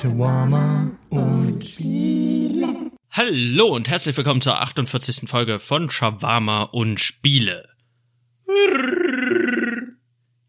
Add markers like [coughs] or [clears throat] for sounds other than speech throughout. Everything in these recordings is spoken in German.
Shawarma und Spiele. Hallo und herzlich willkommen zur 48. Folge von Shawarma und Spiele.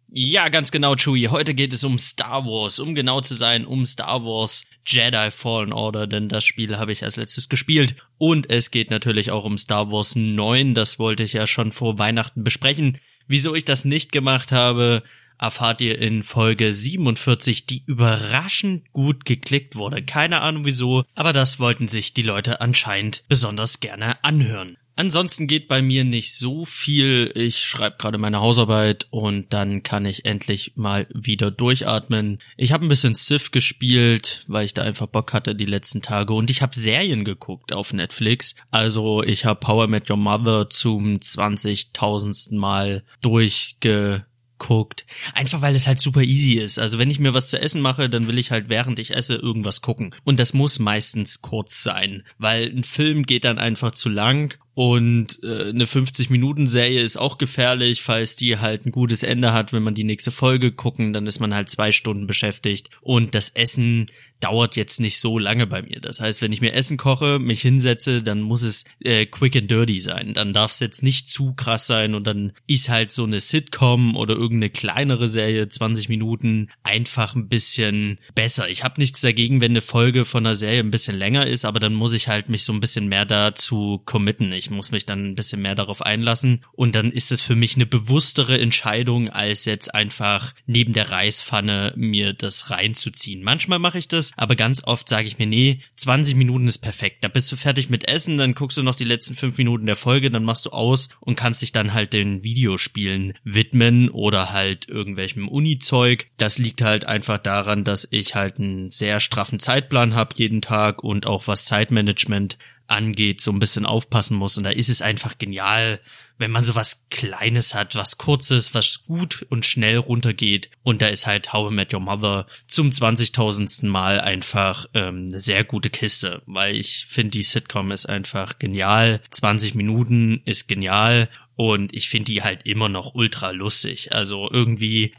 Ja, ganz genau, Chewie. Heute geht es um Star Wars, um genau zu sein, um Star Wars Jedi Fallen Order, denn das Spiel habe ich als letztes gespielt. Und es geht natürlich auch um Star Wars 9, das wollte ich ja schon vor Weihnachten besprechen. Wieso ich das nicht gemacht habe, erfahrt ihr in Folge 47, die überraschend gut geklickt wurde. Keine Ahnung wieso, aber das wollten sich die Leute anscheinend besonders gerne anhören. Ansonsten geht bei mir nicht so viel. Ich schreibe gerade meine Hausarbeit und dann kann ich endlich mal wieder durchatmen. Ich habe ein bisschen Sith gespielt, weil ich da einfach Bock hatte die letzten Tage und ich habe Serien geguckt auf Netflix. Also ich habe Power Met Your Mother zum 20.000. Mal durchge guckt. Einfach weil es halt super easy ist. Also wenn ich mir was zu essen mache, dann will ich halt während ich esse irgendwas gucken. Und das muss meistens kurz sein, weil ein Film geht dann einfach zu lang und äh, eine 50-Minuten-Serie ist auch gefährlich, falls die halt ein gutes Ende hat, wenn man die nächste Folge gucken, dann ist man halt zwei Stunden beschäftigt. Und das Essen dauert jetzt nicht so lange bei mir. Das heißt, wenn ich mir Essen koche, mich hinsetze, dann muss es äh, quick and dirty sein. Dann darf es jetzt nicht zu krass sein und dann ist halt so eine Sitcom oder irgendeine kleinere Serie, 20 Minuten, einfach ein bisschen besser. Ich habe nichts dagegen, wenn eine Folge von einer Serie ein bisschen länger ist, aber dann muss ich halt mich so ein bisschen mehr dazu committen. Ich muss mich dann ein bisschen mehr darauf einlassen und dann ist es für mich eine bewusstere Entscheidung, als jetzt einfach neben der Reispfanne mir das reinzuziehen. Manchmal mache ich das, aber ganz oft sage ich mir, nee, 20 Minuten ist perfekt. Da bist du fertig mit Essen, dann guckst du noch die letzten fünf Minuten der Folge, dann machst du aus und kannst dich dann halt den Videospielen widmen oder halt irgendwelchem Uni-Zeug. Das liegt halt einfach daran, dass ich halt einen sehr straffen Zeitplan habe jeden Tag und auch was Zeitmanagement angeht, so ein bisschen aufpassen muss. Und da ist es einfach genial, wenn man so was Kleines hat, was Kurzes, was gut und schnell runtergeht. Und da ist halt How I Met Your Mother zum 20.000. Mal einfach ähm, eine sehr gute Kiste, weil ich finde, die Sitcom ist einfach genial. 20 Minuten ist genial und ich finde die halt immer noch ultra lustig. Also irgendwie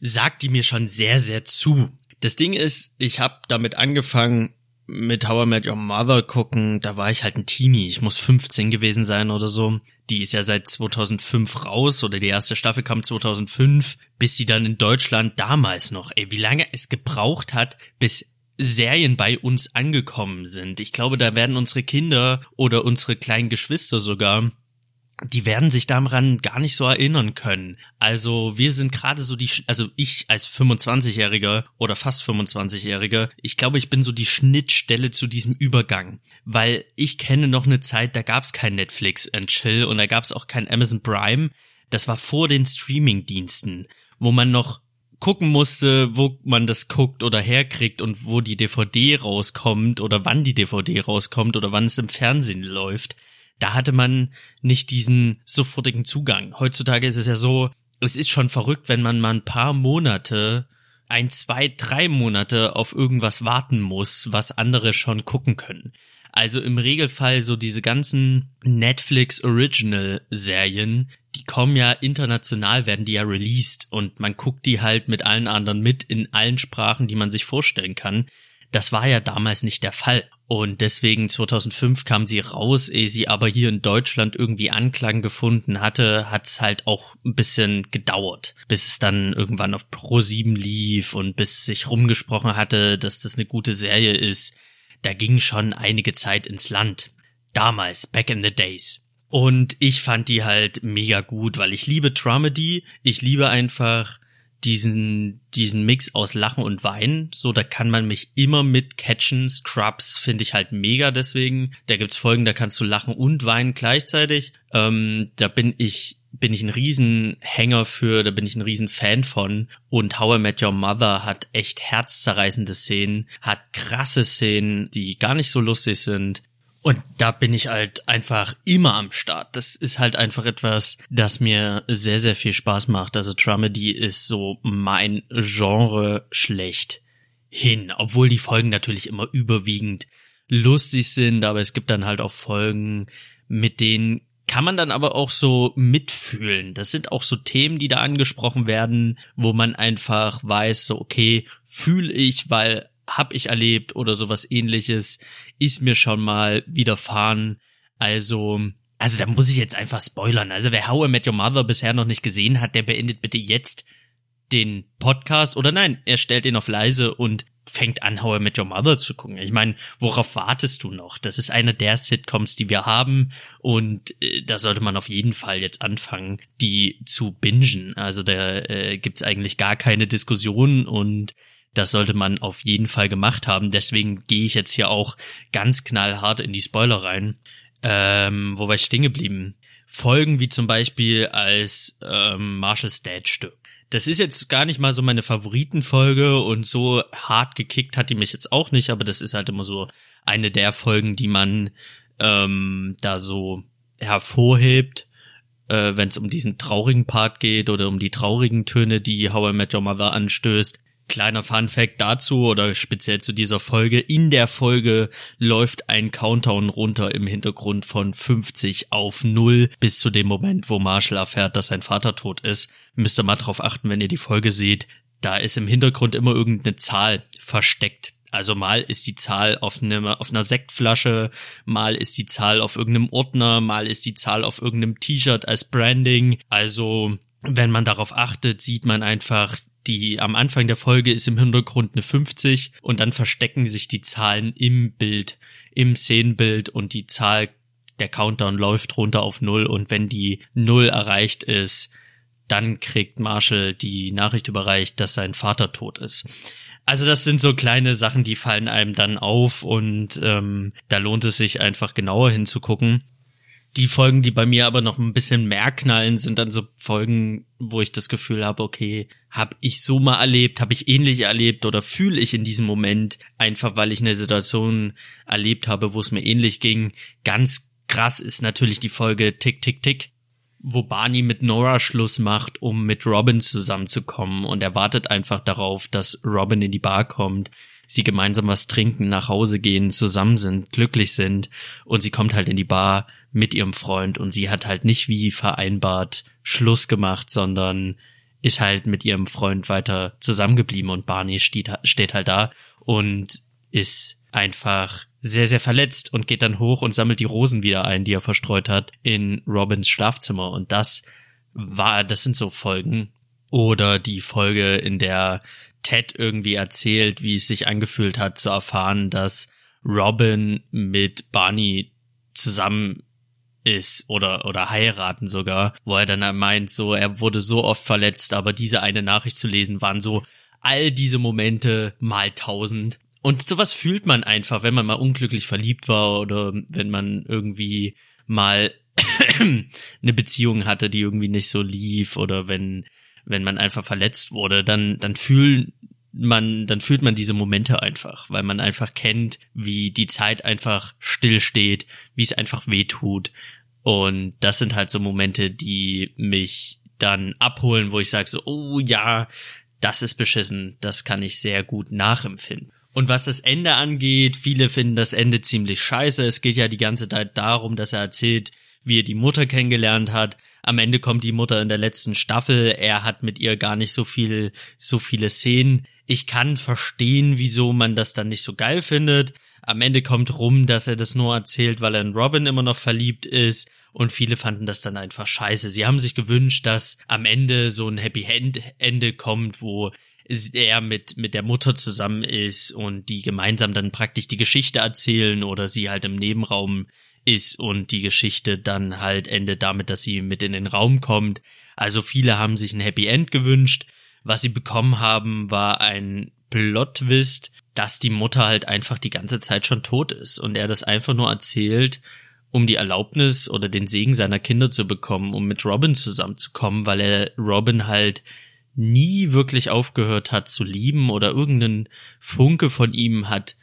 sagt die mir schon sehr, sehr zu. Das Ding ist, ich habe damit angefangen, mit How I Met Your Mother gucken, da war ich halt ein Teenie. Ich muss 15 gewesen sein oder so. Die ist ja seit 2005 raus oder die erste Staffel kam 2005, bis sie dann in Deutschland damals noch, ey, wie lange es gebraucht hat, bis Serien bei uns angekommen sind. Ich glaube, da werden unsere Kinder oder unsere kleinen Geschwister sogar die werden sich daran gar nicht so erinnern können. Also wir sind gerade so die, also ich als 25-Jähriger oder fast 25-Jähriger, ich glaube, ich bin so die Schnittstelle zu diesem Übergang, weil ich kenne noch eine Zeit, da gab es kein Netflix and Chill und da gab es auch kein Amazon Prime. Das war vor den Streaming-Diensten, wo man noch gucken musste, wo man das guckt oder herkriegt und wo die DVD rauskommt oder wann die DVD rauskommt oder wann es im Fernsehen läuft da hatte man nicht diesen sofortigen Zugang. Heutzutage ist es ja so, es ist schon verrückt, wenn man mal ein paar Monate, ein, zwei, drei Monate auf irgendwas warten muss, was andere schon gucken können. Also im Regelfall so diese ganzen Netflix Original Serien, die kommen ja international, werden die ja released und man guckt die halt mit allen anderen mit in allen Sprachen, die man sich vorstellen kann. Das war ja damals nicht der Fall. Und deswegen 2005 kam sie raus, ehe sie aber hier in Deutschland irgendwie Anklang gefunden hatte, hat es halt auch ein bisschen gedauert, bis es dann irgendwann auf Pro 7 lief und bis sich rumgesprochen hatte, dass das eine gute Serie ist. Da ging schon einige Zeit ins Land. Damals, back in the days. Und ich fand die halt mega gut, weil ich liebe Dramedy. Ich liebe einfach diesen, diesen Mix aus Lachen und Weinen. So, da kann man mich immer mit catchen. Scrubs finde ich halt mega deswegen. Da gibt's Folgen, da kannst du lachen und weinen gleichzeitig. Ähm, da bin ich bin ich ein Riesenhänger für, da bin ich ein Riesenfan von. Und How I Met Your Mother hat echt herzzerreißende Szenen, hat krasse Szenen, die gar nicht so lustig sind. Und da bin ich halt einfach immer am Start. Das ist halt einfach etwas, das mir sehr, sehr viel Spaß macht. Also Dramedy ist so mein Genre schlecht hin. Obwohl die Folgen natürlich immer überwiegend lustig sind, aber es gibt dann halt auch Folgen, mit denen kann man dann aber auch so mitfühlen. Das sind auch so Themen, die da angesprochen werden, wo man einfach weiß, so okay, fühle ich, weil hab ich erlebt oder sowas ähnliches ist mir schon mal widerfahren. Also, also da muss ich jetzt einfach spoilern. Also wer How I Met Your Mother bisher noch nicht gesehen hat, der beendet bitte jetzt den Podcast oder nein, er stellt ihn auf leise und fängt an, How I Met Your Mother zu gucken. Ich meine, worauf wartest du noch? Das ist eine der Sitcoms, die wir haben und äh, da sollte man auf jeden Fall jetzt anfangen, die zu bingen. Also da äh, gibt's eigentlich gar keine Diskussion und das sollte man auf jeden Fall gemacht haben. Deswegen gehe ich jetzt hier auch ganz knallhart in die Spoiler rein. Ähm, wo war ich stehen geblieben? Folgen wie zum Beispiel als ähm, Marshall's Dad stirbt. Das ist jetzt gar nicht mal so meine Favoritenfolge und so hart gekickt hat die mich jetzt auch nicht, aber das ist halt immer so eine der Folgen, die man ähm, da so hervorhebt, äh, wenn es um diesen traurigen Part geht oder um die traurigen Töne, die How I Met Your Mother anstößt. Kleiner Fun Fact dazu oder speziell zu dieser Folge. In der Folge läuft ein Countdown runter im Hintergrund von 50 auf 0 bis zu dem Moment, wo Marshall erfährt, dass sein Vater tot ist. Müsst ihr mal drauf achten, wenn ihr die Folge seht. Da ist im Hintergrund immer irgendeine Zahl versteckt. Also mal ist die Zahl auf, eine, auf einer Sektflasche, mal ist die Zahl auf irgendeinem Ordner, mal ist die Zahl auf irgendeinem T-Shirt als Branding. Also wenn man darauf achtet, sieht man einfach, die am Anfang der Folge ist im Hintergrund eine 50 und dann verstecken sich die Zahlen im Bild, im Szenenbild und die Zahl, der Countdown läuft runter auf Null und wenn die Null erreicht ist, dann kriegt Marshall die Nachricht überreicht, dass sein Vater tot ist. Also das sind so kleine Sachen, die fallen einem dann auf und ähm, da lohnt es sich einfach genauer hinzugucken. Die Folgen, die bei mir aber noch ein bisschen mehr knallen, sind dann so Folgen, wo ich das Gefühl habe, okay, habe ich so mal erlebt, habe ich ähnlich erlebt oder fühle ich in diesem Moment einfach, weil ich eine Situation erlebt habe, wo es mir ähnlich ging. Ganz krass ist natürlich die Folge Tick, Tick, Tick, wo Barney mit Nora Schluss macht, um mit Robin zusammenzukommen und er wartet einfach darauf, dass Robin in die Bar kommt sie gemeinsam was trinken, nach Hause gehen, zusammen sind, glücklich sind und sie kommt halt in die Bar mit ihrem Freund und sie hat halt nicht wie vereinbart Schluss gemacht, sondern ist halt mit ihrem Freund weiter zusammengeblieben und Barney steht, steht halt da und ist einfach sehr, sehr verletzt und geht dann hoch und sammelt die Rosen wieder ein, die er verstreut hat, in Robins Schlafzimmer. Und das war, das sind so Folgen. Oder die Folge, in der Ted irgendwie erzählt, wie es sich angefühlt hat, zu erfahren, dass Robin mit Barney zusammen ist oder oder heiraten sogar, wo er dann meint, so er wurde so oft verletzt, aber diese eine Nachricht zu lesen waren so all diese Momente mal tausend. Und sowas fühlt man einfach, wenn man mal unglücklich verliebt war oder wenn man irgendwie mal [clears throat] eine Beziehung hatte, die irgendwie nicht so lief oder wenn wenn man einfach verletzt wurde, dann, dann fühlen man, dann fühlt man diese Momente einfach, weil man einfach kennt, wie die Zeit einfach stillsteht, wie es einfach weh tut. Und das sind halt so Momente, die mich dann abholen, wo ich sage so, oh ja, das ist beschissen, das kann ich sehr gut nachempfinden. Und was das Ende angeht, viele finden das Ende ziemlich scheiße. Es geht ja die ganze Zeit darum, dass er erzählt, wie er die Mutter kennengelernt hat. Am Ende kommt die Mutter in der letzten Staffel. Er hat mit ihr gar nicht so viel, so viele Szenen. Ich kann verstehen, wieso man das dann nicht so geil findet. Am Ende kommt rum, dass er das nur erzählt, weil er in Robin immer noch verliebt ist. Und viele fanden das dann einfach scheiße. Sie haben sich gewünscht, dass am Ende so ein Happy End Ende kommt, wo er mit, mit der Mutter zusammen ist und die gemeinsam dann praktisch die Geschichte erzählen oder sie halt im Nebenraum ist und die Geschichte dann halt endet damit, dass sie mit in den Raum kommt. Also viele haben sich ein Happy End gewünscht. Was sie bekommen haben, war ein Plot-Twist, dass die Mutter halt einfach die ganze Zeit schon tot ist und er das einfach nur erzählt, um die Erlaubnis oder den Segen seiner Kinder zu bekommen, um mit Robin zusammenzukommen, weil er Robin halt nie wirklich aufgehört hat zu lieben oder irgendeinen Funke von ihm hat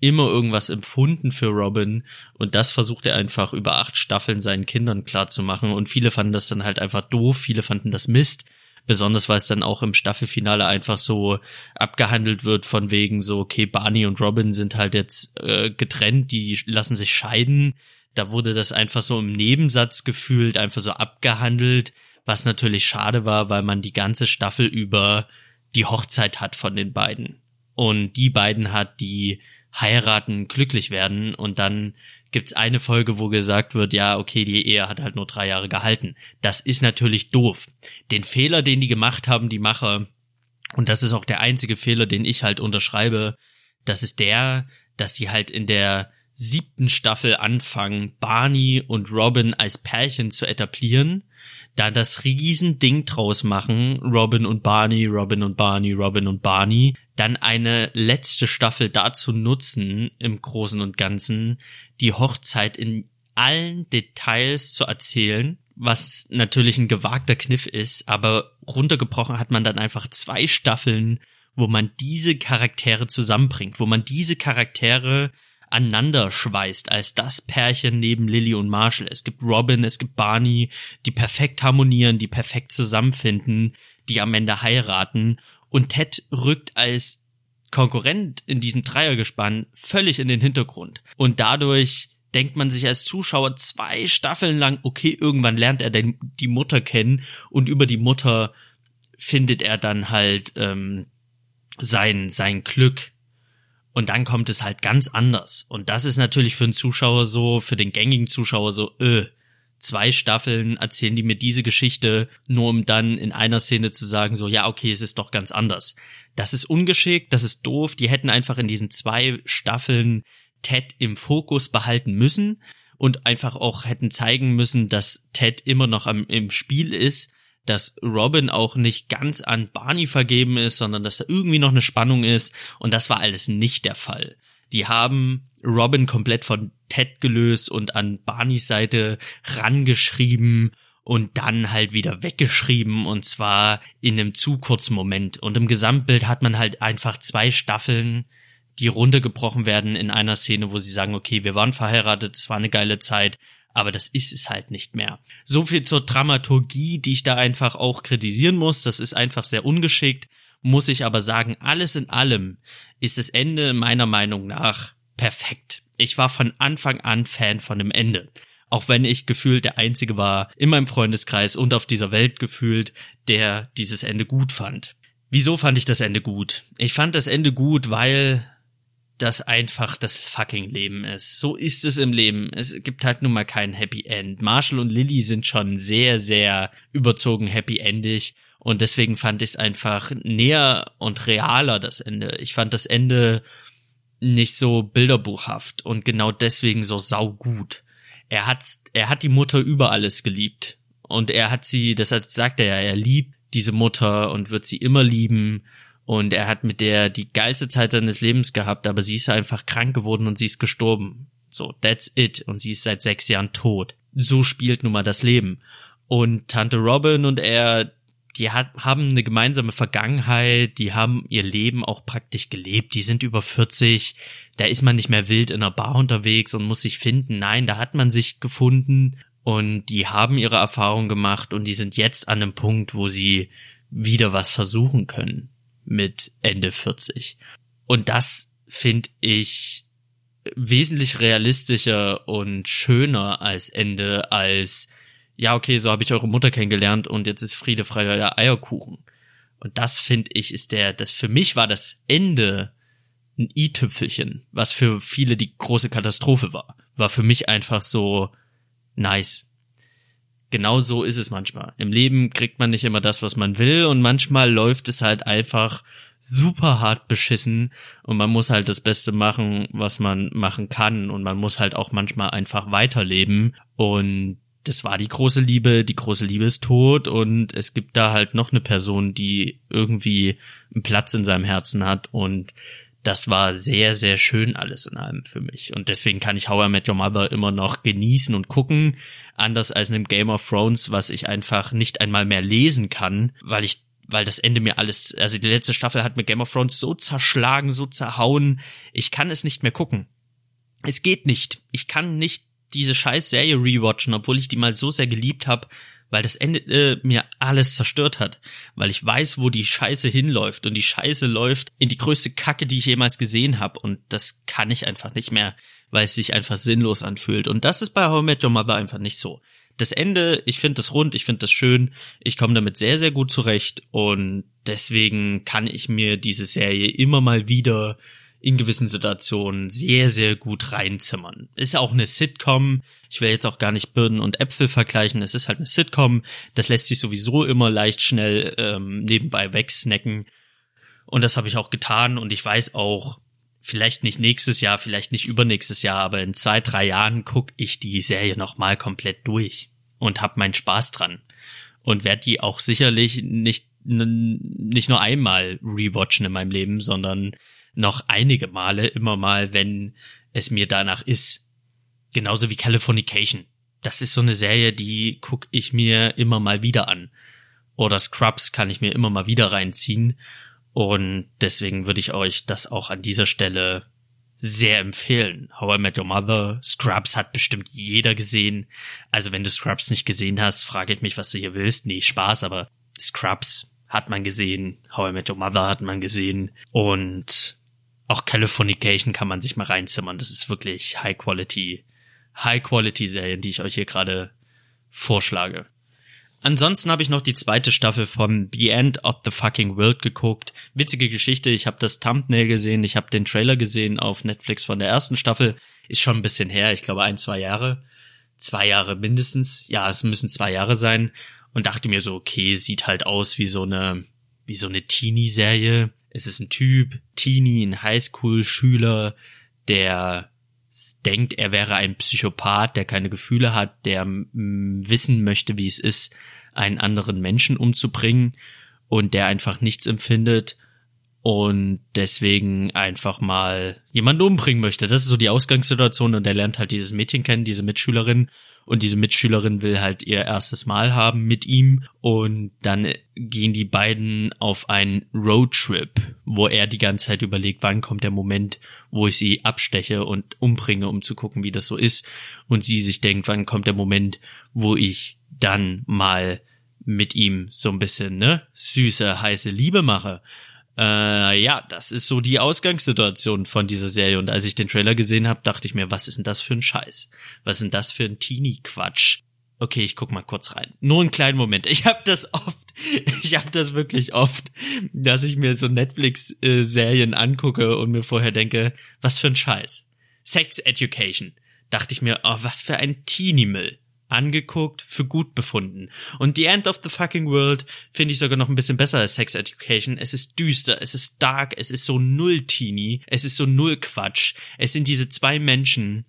immer irgendwas empfunden für Robin und das versucht er einfach über acht Staffeln seinen Kindern klarzumachen und viele fanden das dann halt einfach doof, viele fanden das Mist, besonders weil es dann auch im Staffelfinale einfach so abgehandelt wird von wegen so, okay, Barney und Robin sind halt jetzt äh, getrennt, die lassen sich scheiden, da wurde das einfach so im Nebensatz gefühlt, einfach so abgehandelt, was natürlich schade war, weil man die ganze Staffel über die Hochzeit hat von den beiden. Und die beiden hat, die heiraten, glücklich werden und dann gibt's eine Folge, wo gesagt wird, ja, okay, die Ehe hat halt nur drei Jahre gehalten. Das ist natürlich doof. Den Fehler, den die gemacht haben, die Macher, und das ist auch der einzige Fehler, den ich halt unterschreibe, das ist der, dass sie halt in der siebten Staffel anfangen, Barney und Robin als Pärchen zu etablieren, da das Riesending draus machen, Robin und Barney, Robin und Barney, Robin und Barney, dann eine letzte Staffel dazu nutzen, im Großen und Ganzen, die Hochzeit in allen Details zu erzählen, was natürlich ein gewagter Kniff ist, aber runtergebrochen hat man dann einfach zwei Staffeln, wo man diese Charaktere zusammenbringt, wo man diese Charaktere aneinander schweißt als das Pärchen neben Lily und Marshall. Es gibt Robin, es gibt Barney, die perfekt harmonieren, die perfekt zusammenfinden, die am Ende heiraten und Ted rückt als Konkurrent in diesem Dreiergespann völlig in den Hintergrund. Und dadurch denkt man sich als Zuschauer zwei Staffeln lang, okay, irgendwann lernt er den, die Mutter kennen und über die Mutter findet er dann halt ähm, sein, sein Glück. Und dann kommt es halt ganz anders. Und das ist natürlich für den Zuschauer so, für den gängigen Zuschauer so, äh, zwei Staffeln erzählen die mir diese Geschichte, nur um dann in einer Szene zu sagen, so, ja, okay, es ist doch ganz anders. Das ist ungeschickt, das ist doof, die hätten einfach in diesen zwei Staffeln Ted im Fokus behalten müssen und einfach auch hätten zeigen müssen, dass Ted immer noch am, im Spiel ist, dass Robin auch nicht ganz an Barney vergeben ist, sondern dass da irgendwie noch eine Spannung ist und das war alles nicht der Fall. Die haben Robin komplett von Ted gelöst und an Barneys Seite rangeschrieben und dann halt wieder weggeschrieben und zwar in einem zu kurzen Moment. Und im Gesamtbild hat man halt einfach zwei Staffeln, die runtergebrochen werden in einer Szene, wo sie sagen, okay, wir waren verheiratet, es war eine geile Zeit, aber das ist es halt nicht mehr. So viel zur Dramaturgie, die ich da einfach auch kritisieren muss. Das ist einfach sehr ungeschickt, muss ich aber sagen, alles in allem ist das Ende meiner Meinung nach perfekt. Ich war von Anfang an Fan von dem Ende. Auch wenn ich gefühlt der Einzige war in meinem Freundeskreis und auf dieser Welt gefühlt, der dieses Ende gut fand. Wieso fand ich das Ende gut? Ich fand das Ende gut, weil das einfach das fucking Leben ist. So ist es im Leben. Es gibt halt nun mal kein Happy End. Marshall und Lily sind schon sehr, sehr überzogen happy endig. Und deswegen fand ich es einfach näher und realer, das Ende. Ich fand das Ende nicht so bilderbuchhaft und genau deswegen so saugut. Er hat, er hat die Mutter über alles geliebt. Und er hat sie, das sagt er ja, er liebt diese Mutter und wird sie immer lieben und er hat mit der die geilste Zeit seines Lebens gehabt, aber sie ist einfach krank geworden und sie ist gestorben. So, that's it. Und sie ist seit sechs Jahren tot. So spielt nun mal das Leben. Und Tante Robin und er, die hat, haben eine gemeinsame Vergangenheit, die haben ihr Leben auch praktisch gelebt, die sind über 40, da ist man nicht mehr wild in einer Bar unterwegs und muss sich finden. Nein, da hat man sich gefunden und die haben ihre Erfahrung gemacht und die sind jetzt an einem Punkt, wo sie wieder was versuchen können mit Ende 40. Und das finde ich wesentlich realistischer und schöner als Ende als ja, okay, so habe ich eure Mutter kennengelernt und jetzt ist Friede, Freude, Eierkuchen. Und das finde ich ist der, das für mich war das Ende ein i-Tüpfelchen, was für viele die große Katastrophe war. War für mich einfach so nice genau so ist es manchmal. Im Leben kriegt man nicht immer das, was man will und manchmal läuft es halt einfach super hart beschissen und man muss halt das Beste machen, was man machen kann und man muss halt auch manchmal einfach weiterleben und das war die große Liebe, die große Liebe ist tot und es gibt da halt noch eine Person, die irgendwie einen Platz in seinem Herzen hat und das war sehr, sehr schön alles in allem für mich. Und deswegen kann ich How I Met Your Mother immer noch genießen und gucken. Anders als in einem Game of Thrones, was ich einfach nicht einmal mehr lesen kann, weil ich weil das Ende mir alles, also die letzte Staffel hat mir Game of Thrones so zerschlagen, so zerhauen, ich kann es nicht mehr gucken. Es geht nicht. Ich kann nicht diese scheiß Serie rewatchen, obwohl ich die mal so sehr geliebt habe, weil das Ende äh, mir alles zerstört hat, weil ich weiß, wo die Scheiße hinläuft. Und die Scheiße läuft in die größte Kacke, die ich jemals gesehen habe und das kann ich einfach nicht mehr, weil es sich einfach sinnlos anfühlt. Und das ist bei How I Met Your Mother einfach nicht so. Das Ende, ich finde das rund, ich finde das schön, ich komme damit sehr sehr gut zurecht. Und deswegen kann ich mir diese Serie immer mal wieder in gewissen Situationen sehr, sehr gut reinzimmern. Ist auch eine Sitcom. Ich will jetzt auch gar nicht Birnen und Äpfel vergleichen. Es ist halt eine Sitcom. Das lässt sich sowieso immer leicht schnell ähm, nebenbei wegsnacken. Und das habe ich auch getan. Und ich weiß auch, vielleicht nicht nächstes Jahr, vielleicht nicht übernächstes Jahr, aber in zwei, drei Jahren gucke ich die Serie nochmal komplett durch und hab meinen Spaß dran. Und werde die auch sicherlich nicht, nicht nur einmal rewatchen in meinem Leben, sondern noch einige Male immer mal, wenn es mir danach ist. Genauso wie Californication. Das ist so eine Serie, die guck ich mir immer mal wieder an. Oder Scrubs kann ich mir immer mal wieder reinziehen. Und deswegen würde ich euch das auch an dieser Stelle sehr empfehlen. How I Met Your Mother, Scrubs hat bestimmt jeder gesehen. Also wenn du Scrubs nicht gesehen hast, frage mich, was du hier willst. Nee, Spaß, aber Scrubs hat man gesehen. How I Met Your Mother hat man gesehen. Und auch Californication kann man sich mal reinzimmern. Das ist wirklich High Quality, High Quality Serien, die ich euch hier gerade vorschlage. Ansonsten habe ich noch die zweite Staffel von The End of the Fucking World geguckt. Witzige Geschichte, ich habe das Thumbnail gesehen, ich habe den Trailer gesehen auf Netflix von der ersten Staffel. Ist schon ein bisschen her, ich glaube ein, zwei Jahre. Zwei Jahre mindestens. Ja, es müssen zwei Jahre sein. Und dachte mir so, okay, sieht halt aus wie so eine, wie so eine Teenie-Serie es ist ein Typ, Teenie, ein Highschool-Schüler, der denkt, er wäre ein Psychopath, der keine Gefühle hat, der wissen möchte, wie es ist, einen anderen Menschen umzubringen und der einfach nichts empfindet und deswegen einfach mal jemanden umbringen möchte. Das ist so die Ausgangssituation und er lernt halt dieses Mädchen kennen, diese Mitschülerin und diese Mitschülerin will halt ihr erstes Mal haben mit ihm und dann gehen die beiden auf einen Roadtrip, wo er die ganze Zeit überlegt, wann kommt der Moment, wo ich sie absteche und umbringe, um zu gucken, wie das so ist und sie sich denkt, wann kommt der Moment, wo ich dann mal mit ihm so ein bisschen, ne, süße, heiße Liebe mache. Äh, ja, das ist so die Ausgangssituation von dieser Serie. Und als ich den Trailer gesehen habe, dachte ich mir, was ist denn das für ein Scheiß? Was ist denn das für ein Teenie-Quatsch? Okay, ich guck mal kurz rein. Nur einen kleinen Moment. Ich habe das oft, [laughs] ich habe das wirklich oft, dass ich mir so Netflix-Serien angucke und mir vorher denke, was für ein Scheiß. Sex Education. Dachte ich mir, oh, was für ein Teenie-Müll angeguckt, für gut befunden. Und The End of the Fucking World finde ich sogar noch ein bisschen besser als Sex Education. Es ist düster, es ist dark, es ist so null teeny, es ist so null Quatsch. Es sind diese zwei Menschen,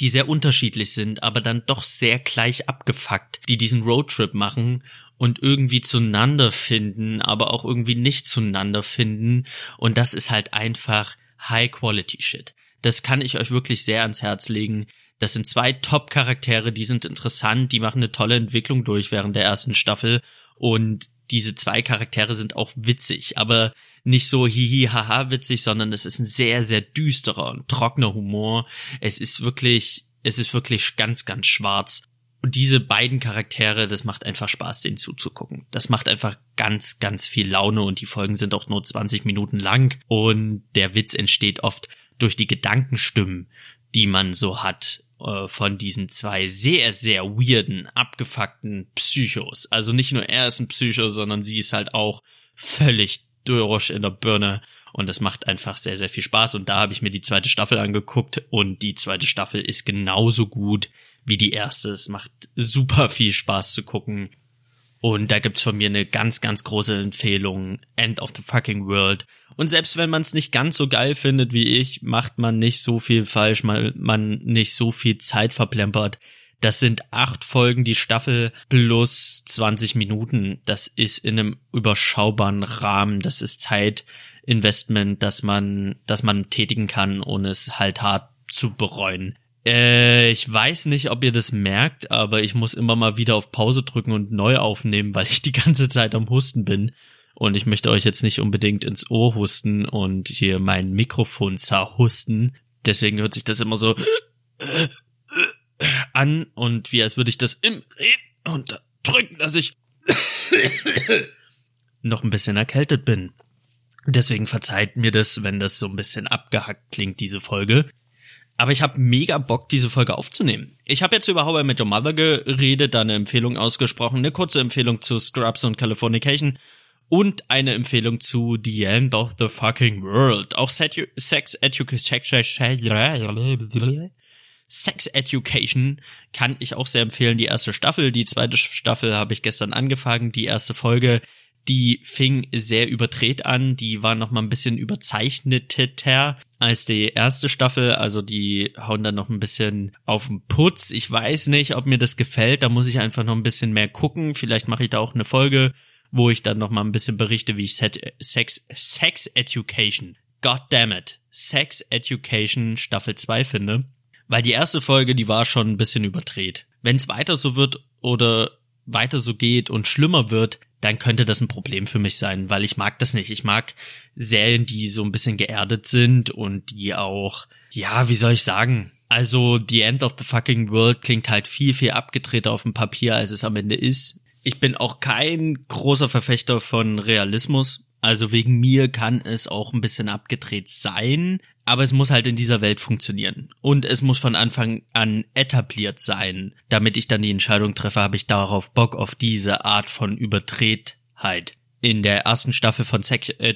die sehr unterschiedlich sind, aber dann doch sehr gleich abgefuckt, die diesen Roadtrip machen und irgendwie zueinander finden, aber auch irgendwie nicht zueinander finden. Und das ist halt einfach High Quality Shit. Das kann ich euch wirklich sehr ans Herz legen. Das sind zwei Top-Charaktere, die sind interessant, die machen eine tolle Entwicklung durch während der ersten Staffel und diese zwei Charaktere sind auch witzig, aber nicht so hihi haha witzig, sondern es ist ein sehr sehr düsterer und trockener Humor. Es ist wirklich es ist wirklich ganz ganz schwarz und diese beiden Charaktere, das macht einfach Spaß, denen zuzugucken. Das macht einfach ganz, ganz viel Laune und die Folgen sind auch nur 20 Minuten lang und der Witz entsteht oft durch die Gedankenstimmen, die man so hat äh, von diesen zwei sehr, sehr weirden, abgefuckten Psychos. Also nicht nur er ist ein Psycho, sondern sie ist halt auch völlig durch in der Birne. Und das macht einfach sehr, sehr viel Spaß. Und da habe ich mir die zweite Staffel angeguckt und die zweite Staffel ist genauso gut wie die erste. Es macht super viel Spaß zu gucken. Und da gibt's von mir eine ganz, ganz große Empfehlung. End of the fucking World. Und selbst wenn man es nicht ganz so geil findet wie ich, macht man nicht so viel falsch, weil man nicht so viel Zeit verplempert. Das sind acht Folgen die Staffel plus 20 Minuten. Das ist in einem überschaubaren Rahmen. Das ist Zeitinvestment, das man, das man tätigen kann, ohne es halt hart zu bereuen. Äh, ich weiß nicht, ob ihr das merkt, aber ich muss immer mal wieder auf Pause drücken und neu aufnehmen, weil ich die ganze Zeit am Husten bin. Und ich möchte euch jetzt nicht unbedingt ins Ohr husten und hier mein Mikrofon zerhusten. Deswegen hört sich das immer so an und wie als würde ich das im Reden unterdrücken, dass ich [coughs] noch ein bisschen erkältet bin. Deswegen verzeiht mir das, wenn das so ein bisschen abgehackt klingt, diese Folge. Aber ich habe mega Bock, diese Folge aufzunehmen. Ich habe jetzt über How I Your Mother geredet, da eine Empfehlung ausgesprochen, eine kurze Empfehlung zu Scrubs und Californication. Und eine Empfehlung zu The End of the Fucking World. Auch Sex Education Sex Education kann ich auch sehr empfehlen. Die erste Staffel, die zweite Staffel habe ich gestern angefangen. Die erste Folge, die fing sehr überdreht an. Die war noch mal ein bisschen überzeichneter als die erste Staffel. Also die hauen dann noch ein bisschen auf den Putz. Ich weiß nicht, ob mir das gefällt. Da muss ich einfach noch ein bisschen mehr gucken. Vielleicht mache ich da auch eine Folge, wo ich dann noch mal ein bisschen berichte, wie ich Sex, Sex Education, God damn it, Sex Education Staffel 2 finde. Weil die erste Folge, die war schon ein bisschen überdreht. Wenn es weiter so wird oder weiter so geht und schlimmer wird, dann könnte das ein Problem für mich sein, weil ich mag das nicht. Ich mag Serien, die so ein bisschen geerdet sind und die auch, ja, wie soll ich sagen? Also The End of the Fucking World klingt halt viel, viel abgedrehter auf dem Papier, als es am Ende ist. Ich bin auch kein großer Verfechter von Realismus. Also wegen mir kann es auch ein bisschen abgedreht sein, aber es muss halt in dieser Welt funktionieren. Und es muss von Anfang an etabliert sein, damit ich dann die Entscheidung treffe, habe ich darauf Bock auf diese Art von Übertretheit. In der ersten Staffel von Sex, äh,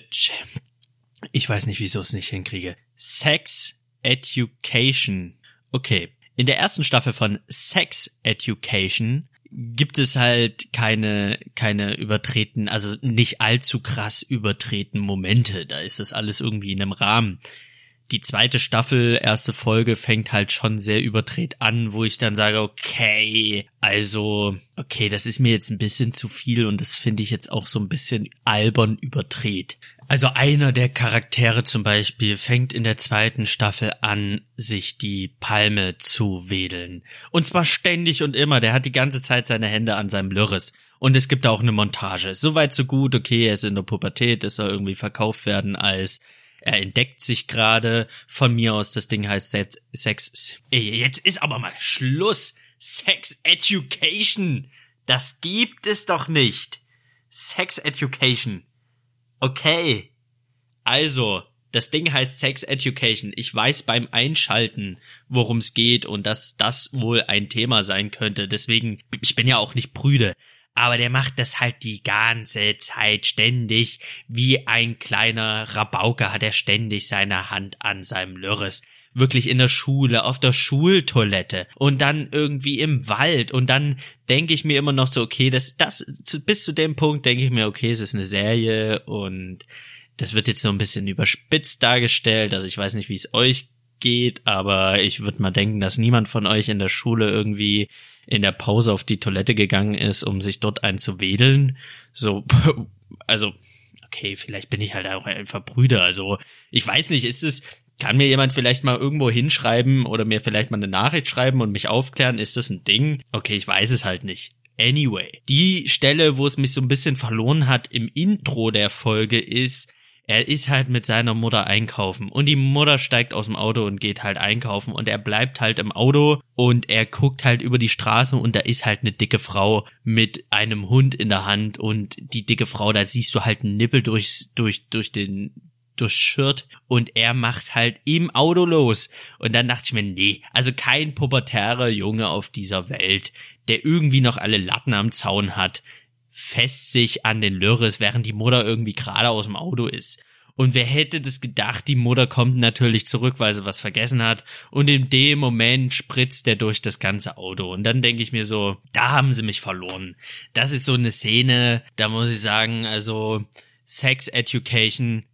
ich weiß nicht, wieso ich es nicht hinkriege. Sex Education. Okay. In der ersten Staffel von Sex Education gibt es halt keine, keine übertreten, also nicht allzu krass übertreten Momente. Da ist das alles irgendwie in einem Rahmen. Die zweite Staffel, erste Folge fängt halt schon sehr überdreht an, wo ich dann sage, okay, also, okay, das ist mir jetzt ein bisschen zu viel und das finde ich jetzt auch so ein bisschen albern überdreht. Also einer der Charaktere zum Beispiel fängt in der zweiten Staffel an, sich die Palme zu wedeln. Und zwar ständig und immer. Der hat die ganze Zeit seine Hände an seinem Lürres. Und es gibt auch eine Montage. Soweit so gut, okay, er ist in der Pubertät, es soll irgendwie verkauft werden als er entdeckt sich gerade. Von mir aus, das Ding heißt Sex, Sex. Jetzt ist aber mal Schluss. Sex Education. Das gibt es doch nicht. Sex Education. Okay. Also, das Ding heißt Sex Education. Ich weiß beim Einschalten, worum es geht und dass das wohl ein Thema sein könnte. Deswegen, ich bin ja auch nicht prüde. Aber der macht das halt die ganze Zeit ständig. Wie ein kleiner Rabauke hat er ständig seine Hand an seinem Lörres wirklich in der Schule, auf der Schultoilette und dann irgendwie im Wald und dann denke ich mir immer noch so, okay, das, das, bis zu dem Punkt denke ich mir, okay, es ist eine Serie und das wird jetzt so ein bisschen überspitzt dargestellt, also ich weiß nicht, wie es euch geht, aber ich würde mal denken, dass niemand von euch in der Schule irgendwie in der Pause auf die Toilette gegangen ist, um sich dort einzuwedeln. So, [laughs] also, okay, vielleicht bin ich halt auch einfach Brüder. Also, ich weiß nicht, ist es, kann mir jemand vielleicht mal irgendwo hinschreiben oder mir vielleicht mal eine Nachricht schreiben und mich aufklären, ist das ein Ding? Okay, ich weiß es halt nicht. Anyway, die Stelle, wo es mich so ein bisschen verloren hat im Intro der Folge ist, er ist halt mit seiner Mutter einkaufen und die Mutter steigt aus dem Auto und geht halt einkaufen und er bleibt halt im Auto und er guckt halt über die Straße und da ist halt eine dicke Frau mit einem Hund in der Hand und die dicke Frau, da siehst du halt einen Nippel durch, durch, durch den Shirt und er macht halt im Auto los. Und dann dachte ich mir, nee, also kein pubertärer Junge auf dieser Welt, der irgendwie noch alle Latten am Zaun hat, fest sich an den Lörres, während die Mutter irgendwie gerade aus dem Auto ist. Und wer hätte das gedacht, die Mutter kommt natürlich zurück, weil sie was vergessen hat. Und in dem Moment spritzt er durch das ganze Auto. Und dann denke ich mir so, da haben sie mich verloren. Das ist so eine Szene, da muss ich sagen, also Sex Education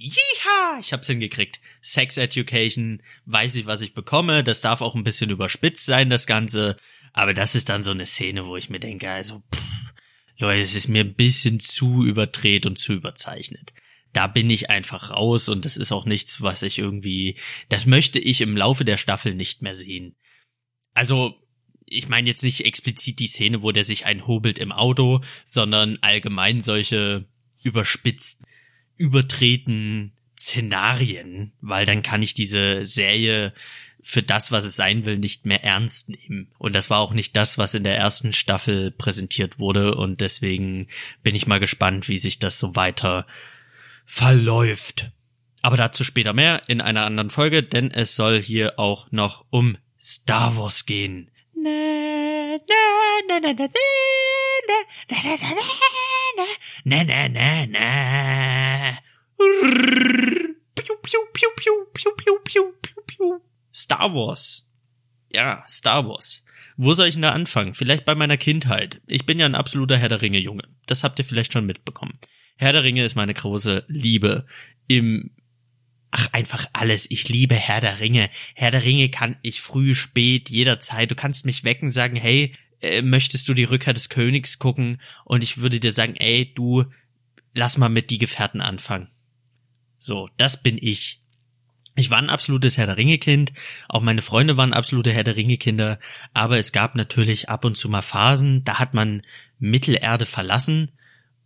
Jiha, ich hab's hingekriegt. Sex Education, weiß ich, was ich bekomme. Das darf auch ein bisschen überspitzt sein, das Ganze. Aber das ist dann so eine Szene, wo ich mir denke, also, pff, Leute, es ist mir ein bisschen zu überdreht und zu überzeichnet. Da bin ich einfach raus und das ist auch nichts, was ich irgendwie, das möchte ich im Laufe der Staffel nicht mehr sehen. Also, ich meine jetzt nicht explizit die Szene, wo der sich einhobelt im Auto, sondern allgemein solche überspitzt übertreten Szenarien, weil dann kann ich diese Serie für das, was es sein will, nicht mehr ernst nehmen. Und das war auch nicht das, was in der ersten Staffel präsentiert wurde. Und deswegen bin ich mal gespannt, wie sich das so weiter verläuft. Aber dazu später mehr in einer anderen Folge, denn es soll hier auch noch um Star Wars gehen. Na, na, na, na. Piu, piu, piu, piu, piu, piu, piu, piu, piu. Star Wars. Ja, Star Wars. Wo soll ich denn da anfangen? Vielleicht bei meiner Kindheit. Ich bin ja ein absoluter Herr der Ringe-Junge. Das habt ihr vielleicht schon mitbekommen. Herr der Ringe ist meine große Liebe. Im Ach, einfach alles. Ich liebe Herr der Ringe. Herr der Ringe kann ich früh, spät, jederzeit. Du kannst mich wecken, sagen, hey, äh, möchtest du die Rückkehr des Königs gucken? Und ich würde dir sagen, ey, du, lass mal mit die Gefährten anfangen. So, das bin ich. Ich war ein absolutes Herr der Ringe Kind, auch meine Freunde waren absolute Herr der Ringe Kinder, aber es gab natürlich ab und zu mal Phasen, da hat man Mittelerde verlassen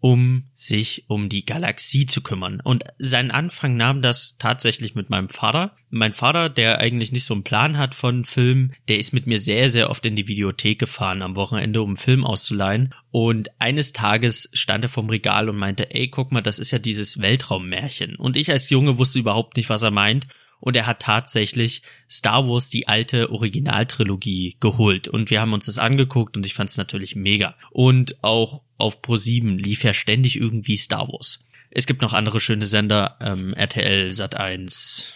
um sich um die Galaxie zu kümmern. Und seinen Anfang nahm das tatsächlich mit meinem Vater. Mein Vater, der eigentlich nicht so einen Plan hat von Filmen, der ist mit mir sehr, sehr oft in die Videothek gefahren am Wochenende, um einen Film auszuleihen. Und eines Tages stand er vom Regal und meinte, ey, guck mal, das ist ja dieses Weltraummärchen. Und ich als Junge wusste überhaupt nicht, was er meint und er hat tatsächlich Star Wars die alte Originaltrilogie geholt und wir haben uns das angeguckt und ich fand es natürlich mega. Und auch auf Pro7 lief ja ständig irgendwie Star Wars. Es gibt noch andere schöne Sender, ähm, RTL, Sat1,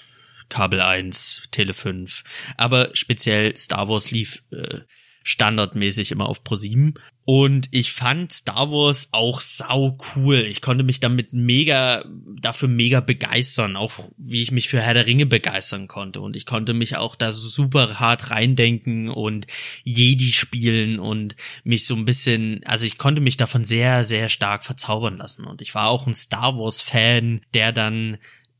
Kabel 1, Tele 5, aber speziell Star Wars lief äh, standardmäßig immer auf ProSieben. Und ich fand Star Wars auch sau cool. Ich konnte mich damit mega, dafür mega begeistern, auch wie ich mich für Herr der Ringe begeistern konnte. Und ich konnte mich auch da super hart reindenken und Jedi spielen und mich so ein bisschen, also ich konnte mich davon sehr, sehr stark verzaubern lassen. Und ich war auch ein Star Wars Fan, der dann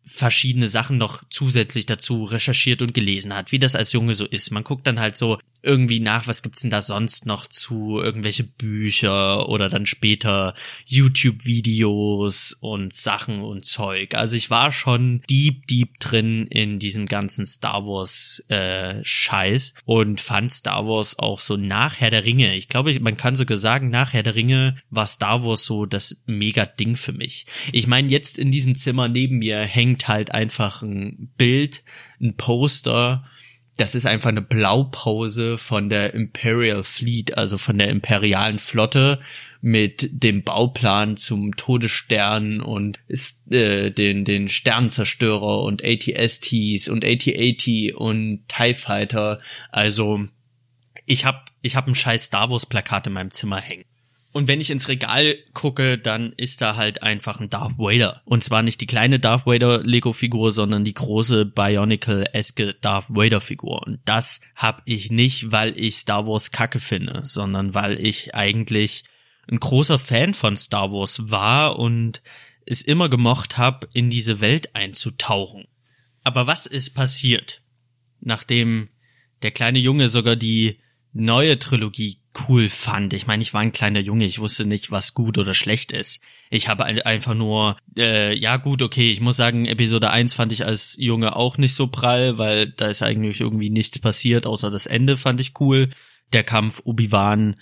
verschiedene Sachen noch zusätzlich dazu recherchiert und gelesen hat, wie das als Junge so ist. Man guckt dann halt so irgendwie nach, was gibt's denn da sonst noch zu irgendwelche Bücher oder dann später YouTube-Videos und Sachen und Zeug. Also ich war schon deep, deep drin in diesem ganzen Star Wars äh, Scheiß und fand Star Wars auch so nach Herr der Ringe. Ich glaube, man kann sogar sagen, nach Herr der Ringe war Star Wars so das mega Ding für mich. Ich meine, jetzt in diesem Zimmer neben mir hängt halt einfach ein Bild, ein Poster das ist einfach eine Blaupause von der Imperial Fleet, also von der imperialen Flotte mit dem Bauplan zum Todesstern und ist, äh, den, den Sternzerstörer und ATSTs und AT-AT und TIE Fighter. Also ich hab, ich hab ein scheiß Star Wars Plakat in meinem Zimmer hängen. Und wenn ich ins Regal gucke, dann ist da halt einfach ein Darth Vader. Und zwar nicht die kleine Darth Vader Lego-Figur, sondern die große Bionicle-eske Darth Vader-Figur. Und das hab ich nicht, weil ich Star Wars kacke finde, sondern weil ich eigentlich ein großer Fan von Star Wars war und es immer gemocht hab, in diese Welt einzutauchen. Aber was ist passiert, nachdem der kleine Junge sogar die neue Trilogie cool fand. Ich meine, ich war ein kleiner Junge, ich wusste nicht, was gut oder schlecht ist. Ich habe einfach nur, äh, ja gut, okay, ich muss sagen, Episode 1 fand ich als Junge auch nicht so prall, weil da ist eigentlich irgendwie nichts passiert, außer das Ende fand ich cool. Der Kampf Obi-Wan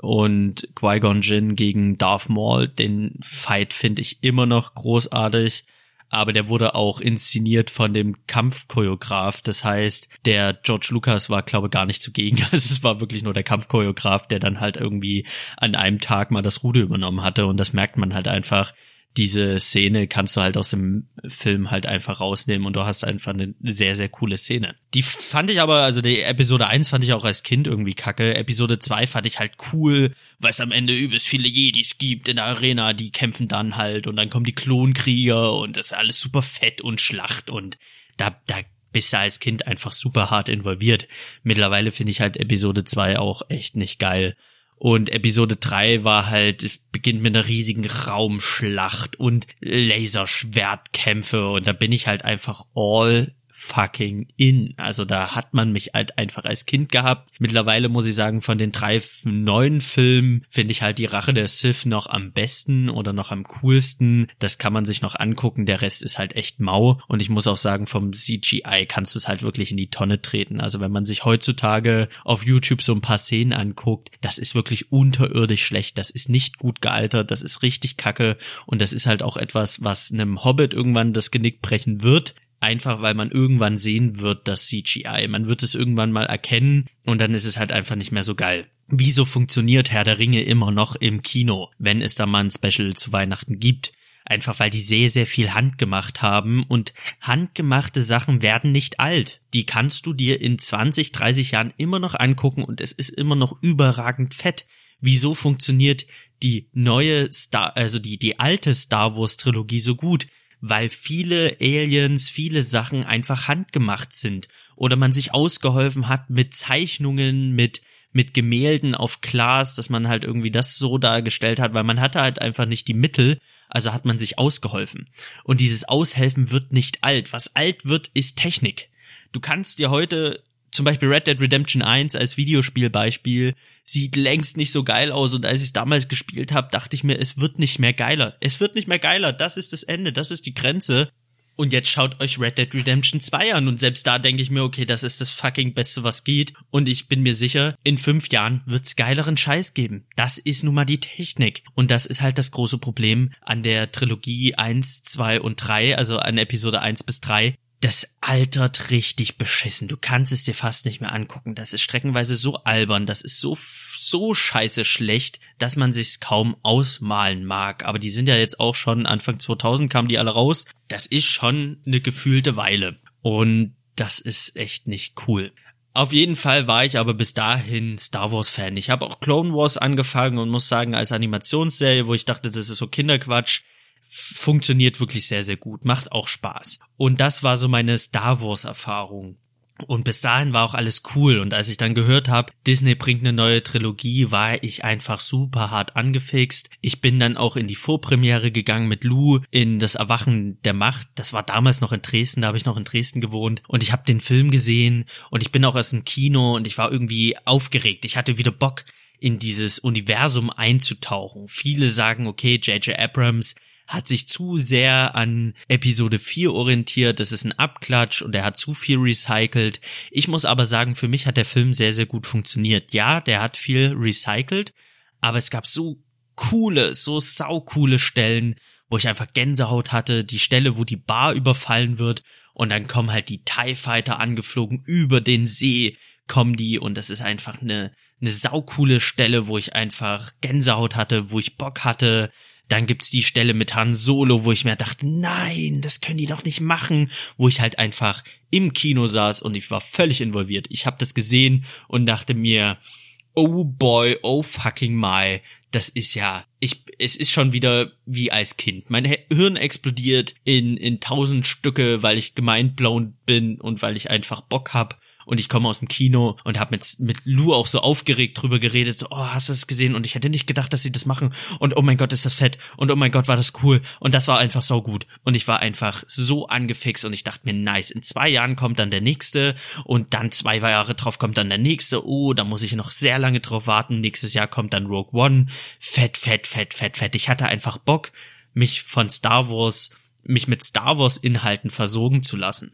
und Qui-Gon Jinn gegen Darth Maul, den Fight finde ich immer noch großartig aber der wurde auch inszeniert von dem Kampfchoreograf. Das heißt, der George Lucas war, glaube gar nicht zugegen. [laughs] Also es war wirklich nur der Kampfchoreograf, der dann halt irgendwie an einem Tag mal das Ruder übernommen hatte. Und das merkt man halt einfach, diese Szene kannst du halt aus dem Film halt einfach rausnehmen und du hast einfach eine sehr, sehr coole Szene. Die fand ich aber, also die Episode 1 fand ich auch als Kind irgendwie kacke. Episode 2 fand ich halt cool, weil es am Ende übelst viele Jedis gibt in der Arena, die kämpfen dann halt und dann kommen die Klonkrieger und das ist alles super fett und Schlacht und da, da bist du als Kind einfach super hart involviert. Mittlerweile finde ich halt Episode 2 auch echt nicht geil. Und Episode 3 war halt, es beginnt mit einer riesigen Raumschlacht und Laserschwertkämpfe. Und da bin ich halt einfach all fucking in. Also da hat man mich halt einfach als Kind gehabt. Mittlerweile muss ich sagen, von den drei neuen Filmen finde ich halt die Rache der Sith noch am besten oder noch am coolsten. Das kann man sich noch angucken. Der Rest ist halt echt mau. Und ich muss auch sagen, vom CGI kannst du es halt wirklich in die Tonne treten. Also wenn man sich heutzutage auf YouTube so ein paar Szenen anguckt, das ist wirklich unterirdisch schlecht. Das ist nicht gut gealtert. Das ist richtig kacke. Und das ist halt auch etwas, was einem Hobbit irgendwann das Genick brechen wird einfach weil man irgendwann sehen wird, das CGI. Man wird es irgendwann mal erkennen und dann ist es halt einfach nicht mehr so geil. wieso funktioniert Herr der Ringe immer noch im Kino, wenn es da mal ein Special zu Weihnachten gibt. Einfach weil die sehr, sehr viel handgemacht haben und handgemachte Sachen werden nicht alt. Die kannst du dir in 20, 30 Jahren immer noch angucken und es ist immer noch überragend fett. Wieso funktioniert die neue Star, also die, die alte Star Wars Trilogie so gut? Weil viele Aliens, viele Sachen einfach handgemacht sind oder man sich ausgeholfen hat mit Zeichnungen, mit mit Gemälden auf Glas, dass man halt irgendwie das so dargestellt hat, weil man hatte halt einfach nicht die Mittel, also hat man sich ausgeholfen. Und dieses Aushelfen wird nicht alt. Was alt wird, ist Technik. Du kannst dir heute zum Beispiel Red Dead Redemption 1 als Videospielbeispiel sieht längst nicht so geil aus und als ich es damals gespielt habe, dachte ich mir, es wird nicht mehr geiler. Es wird nicht mehr geiler. Das ist das Ende, das ist die Grenze. Und jetzt schaut euch Red Dead Redemption 2 an und selbst da denke ich mir, okay, das ist das fucking Beste, was geht. Und ich bin mir sicher, in fünf Jahren wird's geileren Scheiß geben. Das ist nun mal die Technik. Und das ist halt das große Problem an der Trilogie 1, 2 und 3, also an Episode 1 bis 3 das altert richtig beschissen. Du kannst es dir fast nicht mehr angucken. Das ist streckenweise so albern, das ist so so scheiße schlecht, dass man sich's kaum ausmalen mag. Aber die sind ja jetzt auch schon Anfang 2000 kamen die alle raus. Das ist schon eine gefühlte Weile und das ist echt nicht cool. Auf jeden Fall war ich aber bis dahin Star Wars Fan. Ich habe auch Clone Wars angefangen und muss sagen, als Animationsserie, wo ich dachte, das ist so Kinderquatsch, funktioniert wirklich sehr, sehr gut, macht auch Spaß. Und das war so meine Star Wars Erfahrung. Und bis dahin war auch alles cool. Und als ich dann gehört habe, Disney bringt eine neue Trilogie, war ich einfach super hart angefixt. Ich bin dann auch in die Vorpremiere gegangen mit Lou in das Erwachen der Macht. Das war damals noch in Dresden, da habe ich noch in Dresden gewohnt. Und ich habe den Film gesehen und ich bin auch aus dem Kino und ich war irgendwie aufgeregt. Ich hatte wieder Bock in dieses Universum einzutauchen. Viele sagen, okay, JJ Abrams hat sich zu sehr an Episode 4 orientiert, das ist ein Abklatsch und er hat zu viel recycelt. Ich muss aber sagen, für mich hat der Film sehr, sehr gut funktioniert. Ja, der hat viel recycelt, aber es gab so coole, so saucoole Stellen, wo ich einfach Gänsehaut hatte, die Stelle, wo die Bar überfallen wird und dann kommen halt die TIE Fighter angeflogen über den See, kommen die und das ist einfach eine, eine saucoole Stelle, wo ich einfach Gänsehaut hatte, wo ich Bock hatte, dann gibt's die Stelle mit Han Solo, wo ich mir dachte, nein, das können die doch nicht machen, wo ich halt einfach im Kino saß und ich war völlig involviert. Ich habe das gesehen und dachte mir, oh boy, oh fucking my, das ist ja, ich, es ist schon wieder wie als Kind. Mein Hirn explodiert in, in tausend Stücke, weil ich gemeint blown bin und weil ich einfach Bock hab und ich komme aus dem Kino und habe mit mit Lou auch so aufgeregt drüber geredet, so, oh, hast du das gesehen? Und ich hätte nicht gedacht, dass sie das machen. Und oh mein Gott, ist das fett. Und oh mein Gott, war das cool. Und das war einfach so gut. Und ich war einfach so angefixt und ich dachte mir, nice, in zwei Jahren kommt dann der nächste und dann zwei Jahre drauf kommt dann der nächste. Oh, da muss ich noch sehr lange drauf warten. Nächstes Jahr kommt dann Rogue One. Fett, fett, fett, fett, fett. Ich hatte einfach Bock, mich von Star Wars, mich mit Star Wars Inhalten versorgen zu lassen.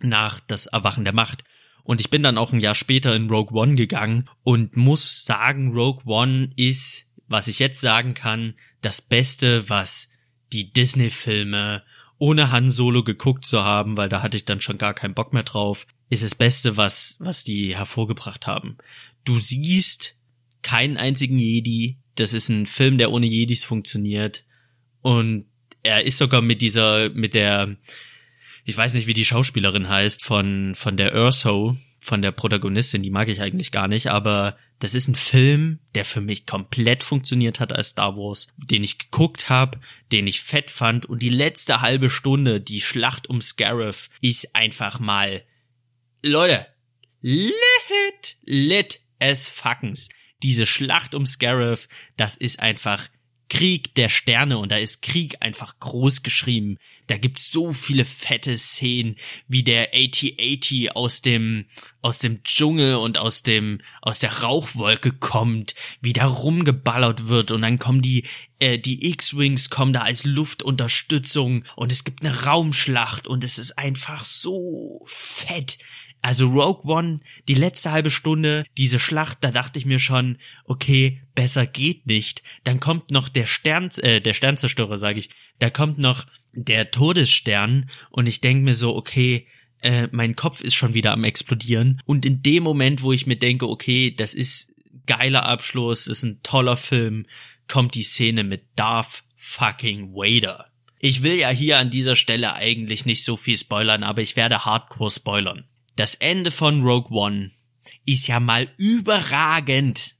Nach das Erwachen der Macht. Und ich bin dann auch ein Jahr später in Rogue One gegangen und muss sagen, Rogue One ist, was ich jetzt sagen kann, das Beste, was die Disney-Filme ohne Han Solo geguckt zu haben, weil da hatte ich dann schon gar keinen Bock mehr drauf, ist das Beste, was, was die hervorgebracht haben. Du siehst keinen einzigen Jedi. Das ist ein Film, der ohne Jedis funktioniert. Und er ist sogar mit dieser, mit der, ich weiß nicht, wie die Schauspielerin heißt, von, von der Urso, von der Protagonistin, die mag ich eigentlich gar nicht, aber das ist ein Film, der für mich komplett funktioniert hat als Star Wars, den ich geguckt habe, den ich fett fand und die letzte halbe Stunde, die Schlacht um Scarif, ist einfach mal, Leute, lit, lit as fuckens. Diese Schlacht um Scarif, das ist einfach Krieg der Sterne und da ist Krieg einfach groß geschrieben. Da gibt's so viele fette Szenen, wie der AT-80 aus dem, aus dem Dschungel und aus dem, aus der Rauchwolke kommt, wie da rumgeballert wird und dann kommen die, äh, die X-Wings kommen da als Luftunterstützung und es gibt eine Raumschlacht und es ist einfach so fett. Also Rogue One, die letzte halbe Stunde, diese Schlacht, da dachte ich mir schon, okay, besser geht nicht. Dann kommt noch der Stern, äh, der Sternzerstörer, sage ich. Da kommt noch der Todesstern und ich denk mir so, okay, äh, mein Kopf ist schon wieder am explodieren. Und in dem Moment, wo ich mir denke, okay, das ist geiler Abschluss, ist ein toller Film, kommt die Szene mit Darth fucking Vader. Ich will ja hier an dieser Stelle eigentlich nicht so viel spoilern, aber ich werde hardcore spoilern. Das Ende von Rogue One ist ja mal überragend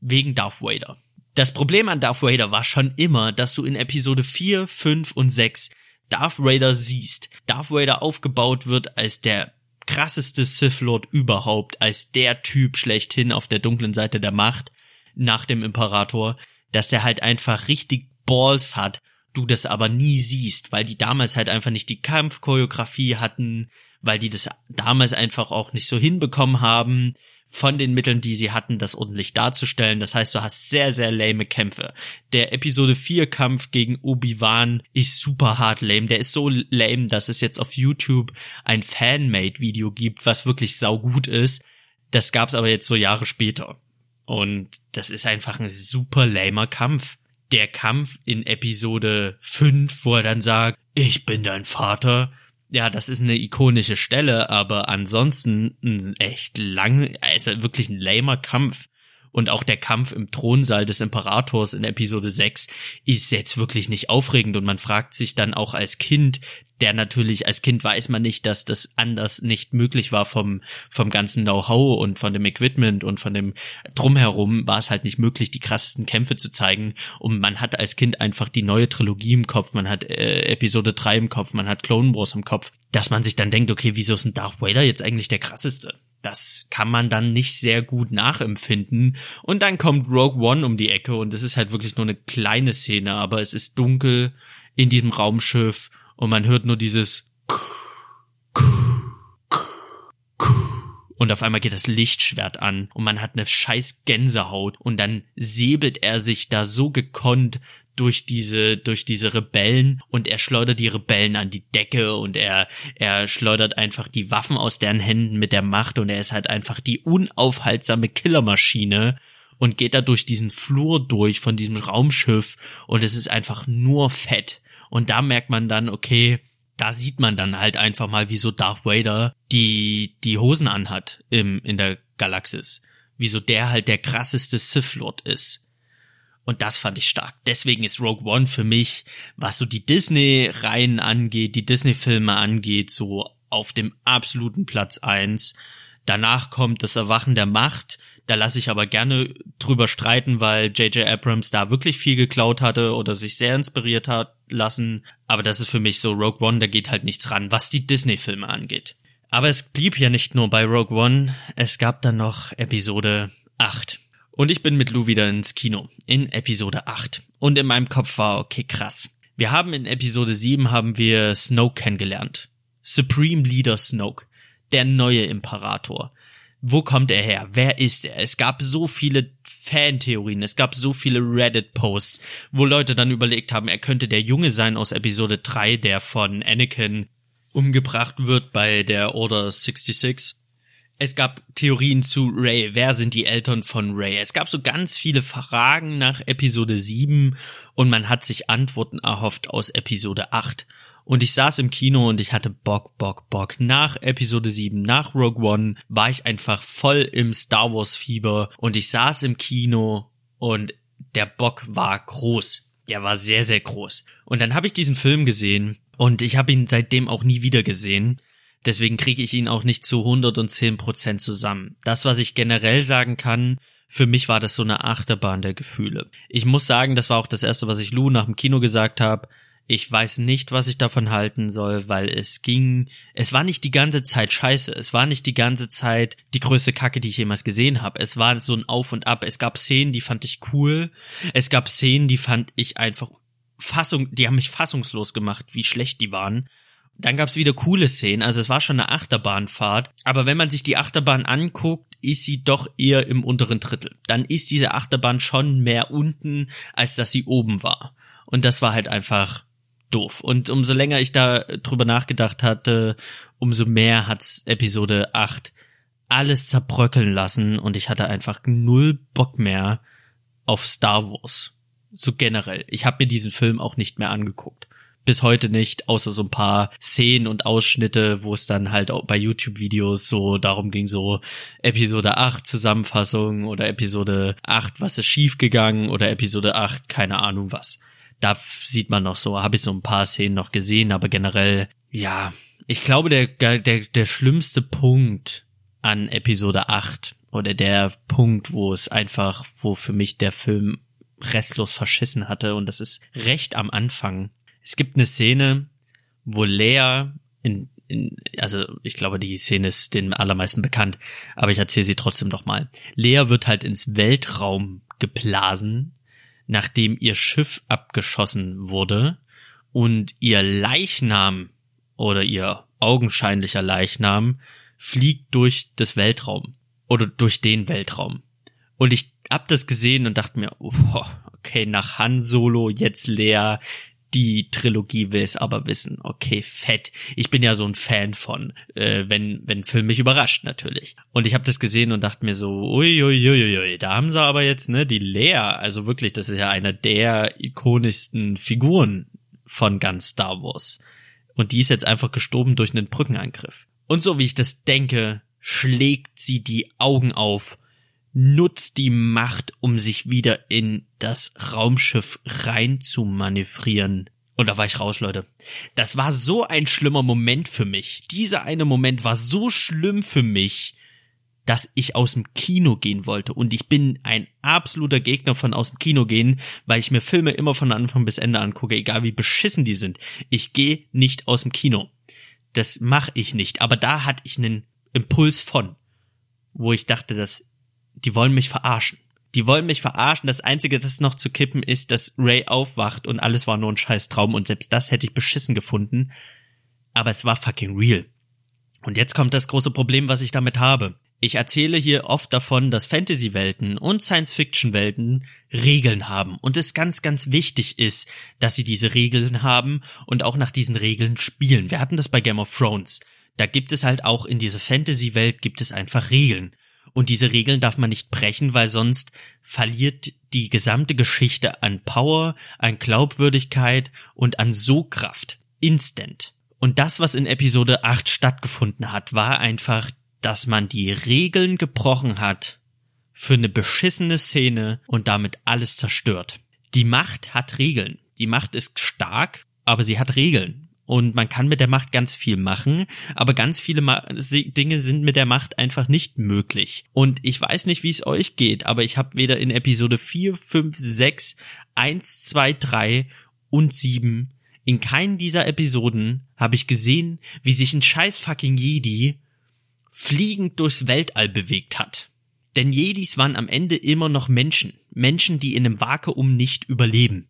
wegen Darth Vader. Das Problem an Darth Vader war schon immer, dass du in Episode 4, 5 und 6 Darth Vader siehst. Darth Vader aufgebaut wird als der krasseste Sith Lord überhaupt, als der Typ schlechthin auf der dunklen Seite der Macht nach dem Imperator, dass er halt einfach richtig Balls hat, du das aber nie siehst, weil die damals halt einfach nicht die Kampfchoreografie hatten, weil die das damals einfach auch nicht so hinbekommen haben, von den Mitteln, die sie hatten, das ordentlich darzustellen. Das heißt, du hast sehr, sehr lame Kämpfe. Der Episode 4 Kampf gegen Obi-Wan ist super hart lame. Der ist so lame, dass es jetzt auf YouTube ein Fanmade-Video gibt, was wirklich saugut ist. Das gab's aber jetzt so Jahre später. Und das ist einfach ein super lamer Kampf. Der Kampf in Episode 5, wo er dann sagt, ich bin dein Vater, ja, das ist eine ikonische Stelle, aber ansonsten ein echt lang, also wirklich ein lamer Kampf. Und auch der Kampf im Thronsaal des Imperators in Episode 6 ist jetzt wirklich nicht aufregend. Und man fragt sich dann auch als Kind, der natürlich, als Kind weiß man nicht, dass das anders nicht möglich war vom, vom ganzen Know-how und von dem Equipment und von dem Drumherum war es halt nicht möglich, die krassesten Kämpfe zu zeigen. Und man hat als Kind einfach die neue Trilogie im Kopf, man hat äh, Episode 3 im Kopf, man hat Clone Wars im Kopf, dass man sich dann denkt, okay, wieso ist ein Darth Vader jetzt eigentlich der krasseste? Das kann man dann nicht sehr gut nachempfinden. Und dann kommt Rogue One um die Ecke und es ist halt wirklich nur eine kleine Szene, aber es ist dunkel in diesem Raumschiff und man hört nur dieses und auf einmal geht das Lichtschwert an und man hat eine scheiß Gänsehaut und dann säbelt er sich da so gekonnt durch diese, durch diese Rebellen und er schleudert die Rebellen an die Decke und er, er schleudert einfach die Waffen aus deren Händen mit der Macht und er ist halt einfach die unaufhaltsame Killermaschine und geht da durch diesen Flur durch von diesem Raumschiff und es ist einfach nur fett. Und da merkt man dann, okay, da sieht man dann halt einfach mal, wieso Darth Vader die, die Hosen anhat im, in der Galaxis. Wieso der halt der krasseste Sith Lord ist. Und das fand ich stark. Deswegen ist Rogue One für mich, was so die Disney-Reihen angeht, die Disney-Filme angeht, so auf dem absoluten Platz eins. Danach kommt das Erwachen der Macht. Da lasse ich aber gerne drüber streiten, weil J.J. Abrams da wirklich viel geklaut hatte oder sich sehr inspiriert hat lassen. Aber das ist für mich so Rogue One, da geht halt nichts ran, was die Disney-Filme angeht. Aber es blieb ja nicht nur bei Rogue One. Es gab dann noch Episode 8. Und ich bin mit Lou wieder ins Kino in Episode 8. Und in meinem Kopf war, okay, krass. Wir haben in Episode 7 haben wir Snoke kennengelernt. Supreme Leader Snoke. Der neue Imperator. Wo kommt er her? Wer ist er? Es gab so viele Fantheorien, es gab so viele Reddit-Posts, wo Leute dann überlegt haben, er könnte der Junge sein aus Episode 3, der von Anakin umgebracht wird bei der Order 66 es gab Theorien zu Ray. Wer sind die Eltern von Ray? Es gab so ganz viele Fragen nach Episode 7 und man hat sich Antworten erhofft aus Episode 8. Und ich saß im Kino und ich hatte Bock, Bock, Bock. Nach Episode 7, nach Rogue One, war ich einfach voll im Star Wars Fieber und ich saß im Kino und der Bock war groß. Der war sehr, sehr groß. Und dann habe ich diesen Film gesehen und ich habe ihn seitdem auch nie wieder gesehen. Deswegen kriege ich ihn auch nicht zu 110 Prozent zusammen. Das, was ich generell sagen kann, für mich war das so eine Achterbahn der Gefühle. Ich muss sagen, das war auch das erste, was ich Lou nach dem Kino gesagt habe. Ich weiß nicht, was ich davon halten soll, weil es ging, es war nicht die ganze Zeit scheiße. Es war nicht die ganze Zeit die größte Kacke, die ich jemals gesehen habe. Es war so ein Auf und Ab. Es gab Szenen, die fand ich cool. Es gab Szenen, die fand ich einfach Fassung, die haben mich fassungslos gemacht, wie schlecht die waren. Dann gab's wieder coole Szenen, also es war schon eine Achterbahnfahrt. Aber wenn man sich die Achterbahn anguckt, ist sie doch eher im unteren Drittel. Dann ist diese Achterbahn schon mehr unten, als dass sie oben war. Und das war halt einfach doof. Und umso länger ich da drüber nachgedacht hatte, umso mehr hat's Episode 8 alles zerbröckeln lassen und ich hatte einfach null Bock mehr auf Star Wars. So generell. Ich habe mir diesen Film auch nicht mehr angeguckt bis heute nicht, außer so ein paar Szenen und Ausschnitte, wo es dann halt auch bei YouTube-Videos so darum ging, so Episode 8 Zusammenfassung oder Episode 8, was ist schiefgegangen oder Episode 8, keine Ahnung was. Da sieht man noch so, habe ich so ein paar Szenen noch gesehen, aber generell, ja, ich glaube, der, der, der schlimmste Punkt an Episode 8 oder der Punkt, wo es einfach, wo für mich der Film restlos verschissen hatte und das ist recht am Anfang. Es gibt eine Szene, wo Lea in, in also ich glaube, die Szene ist den allermeisten bekannt, aber ich erzähle sie trotzdem noch mal. Lea wird halt ins Weltraum geblasen, nachdem ihr Schiff abgeschossen wurde und ihr Leichnam oder ihr augenscheinlicher Leichnam fliegt durch das Weltraum oder durch den Weltraum. Und ich hab das gesehen und dachte mir, oh, okay, nach Han Solo, jetzt Lea, die Trilogie will es aber wissen. Okay, fett. Ich bin ja so ein Fan von, äh, wenn wenn Film mich überrascht natürlich. Und ich habe das gesehen und dachte mir so, uiuiuiui, ui, ui, da haben sie aber jetzt ne die Lea, also wirklich, das ist ja einer der ikonischsten Figuren von ganz Star Wars. Und die ist jetzt einfach gestorben durch einen Brückenangriff. Und so wie ich das denke, schlägt sie die Augen auf, nutzt die Macht, um sich wieder in das Raumschiff rein zu manövrieren. Und da war ich raus, Leute. Das war so ein schlimmer Moment für mich. Dieser eine Moment war so schlimm für mich, dass ich aus dem Kino gehen wollte. Und ich bin ein absoluter Gegner von aus dem Kino gehen, weil ich mir Filme immer von Anfang bis Ende angucke, egal wie beschissen die sind. Ich gehe nicht aus dem Kino. Das mache ich nicht. Aber da hatte ich einen Impuls von, wo ich dachte, dass die wollen mich verarschen. Die wollen mich verarschen. Das Einzige, das noch zu kippen, ist, dass Ray aufwacht und alles war nur ein scheiß Traum und selbst das hätte ich beschissen gefunden. Aber es war fucking real. Und jetzt kommt das große Problem, was ich damit habe. Ich erzähle hier oft davon, dass Fantasy-Welten und Science-Fiction-Welten Regeln haben und es ganz, ganz wichtig ist, dass sie diese Regeln haben und auch nach diesen Regeln spielen. Wir hatten das bei Game of Thrones. Da gibt es halt auch in dieser Fantasy-Welt gibt es einfach Regeln. Und diese Regeln darf man nicht brechen, weil sonst verliert die gesamte Geschichte an Power, an Glaubwürdigkeit und an Sogkraft. Instant. Und das, was in Episode 8 stattgefunden hat, war einfach dass man die Regeln gebrochen hat für eine beschissene Szene und damit alles zerstört. Die Macht hat Regeln. Die Macht ist stark, aber sie hat Regeln. Und man kann mit der Macht ganz viel machen, aber ganz viele Ma Dinge sind mit der Macht einfach nicht möglich. Und ich weiß nicht, wie es euch geht, aber ich habe weder in Episode 4, 5, 6, 1, 2, 3 und 7 in keinen dieser Episoden habe ich gesehen, wie sich ein scheiß fucking Jedi fliegend durchs Weltall bewegt hat. Denn Jedis waren am Ende immer noch Menschen. Menschen, die in einem Vakuum nicht überleben.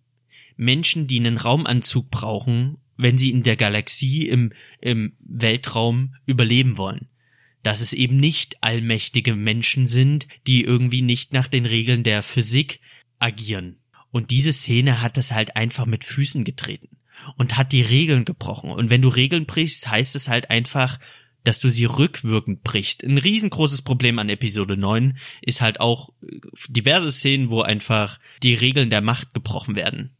Menschen, die einen Raumanzug brauchen, wenn sie in der Galaxie im, im Weltraum überleben wollen. Dass es eben nicht allmächtige Menschen sind, die irgendwie nicht nach den Regeln der Physik agieren. Und diese Szene hat es halt einfach mit Füßen getreten und hat die Regeln gebrochen. Und wenn du Regeln brichst, heißt es halt einfach, dass du sie rückwirkend brichst. Ein riesengroßes Problem an Episode 9 ist halt auch äh, diverse Szenen, wo einfach die Regeln der Macht gebrochen werden.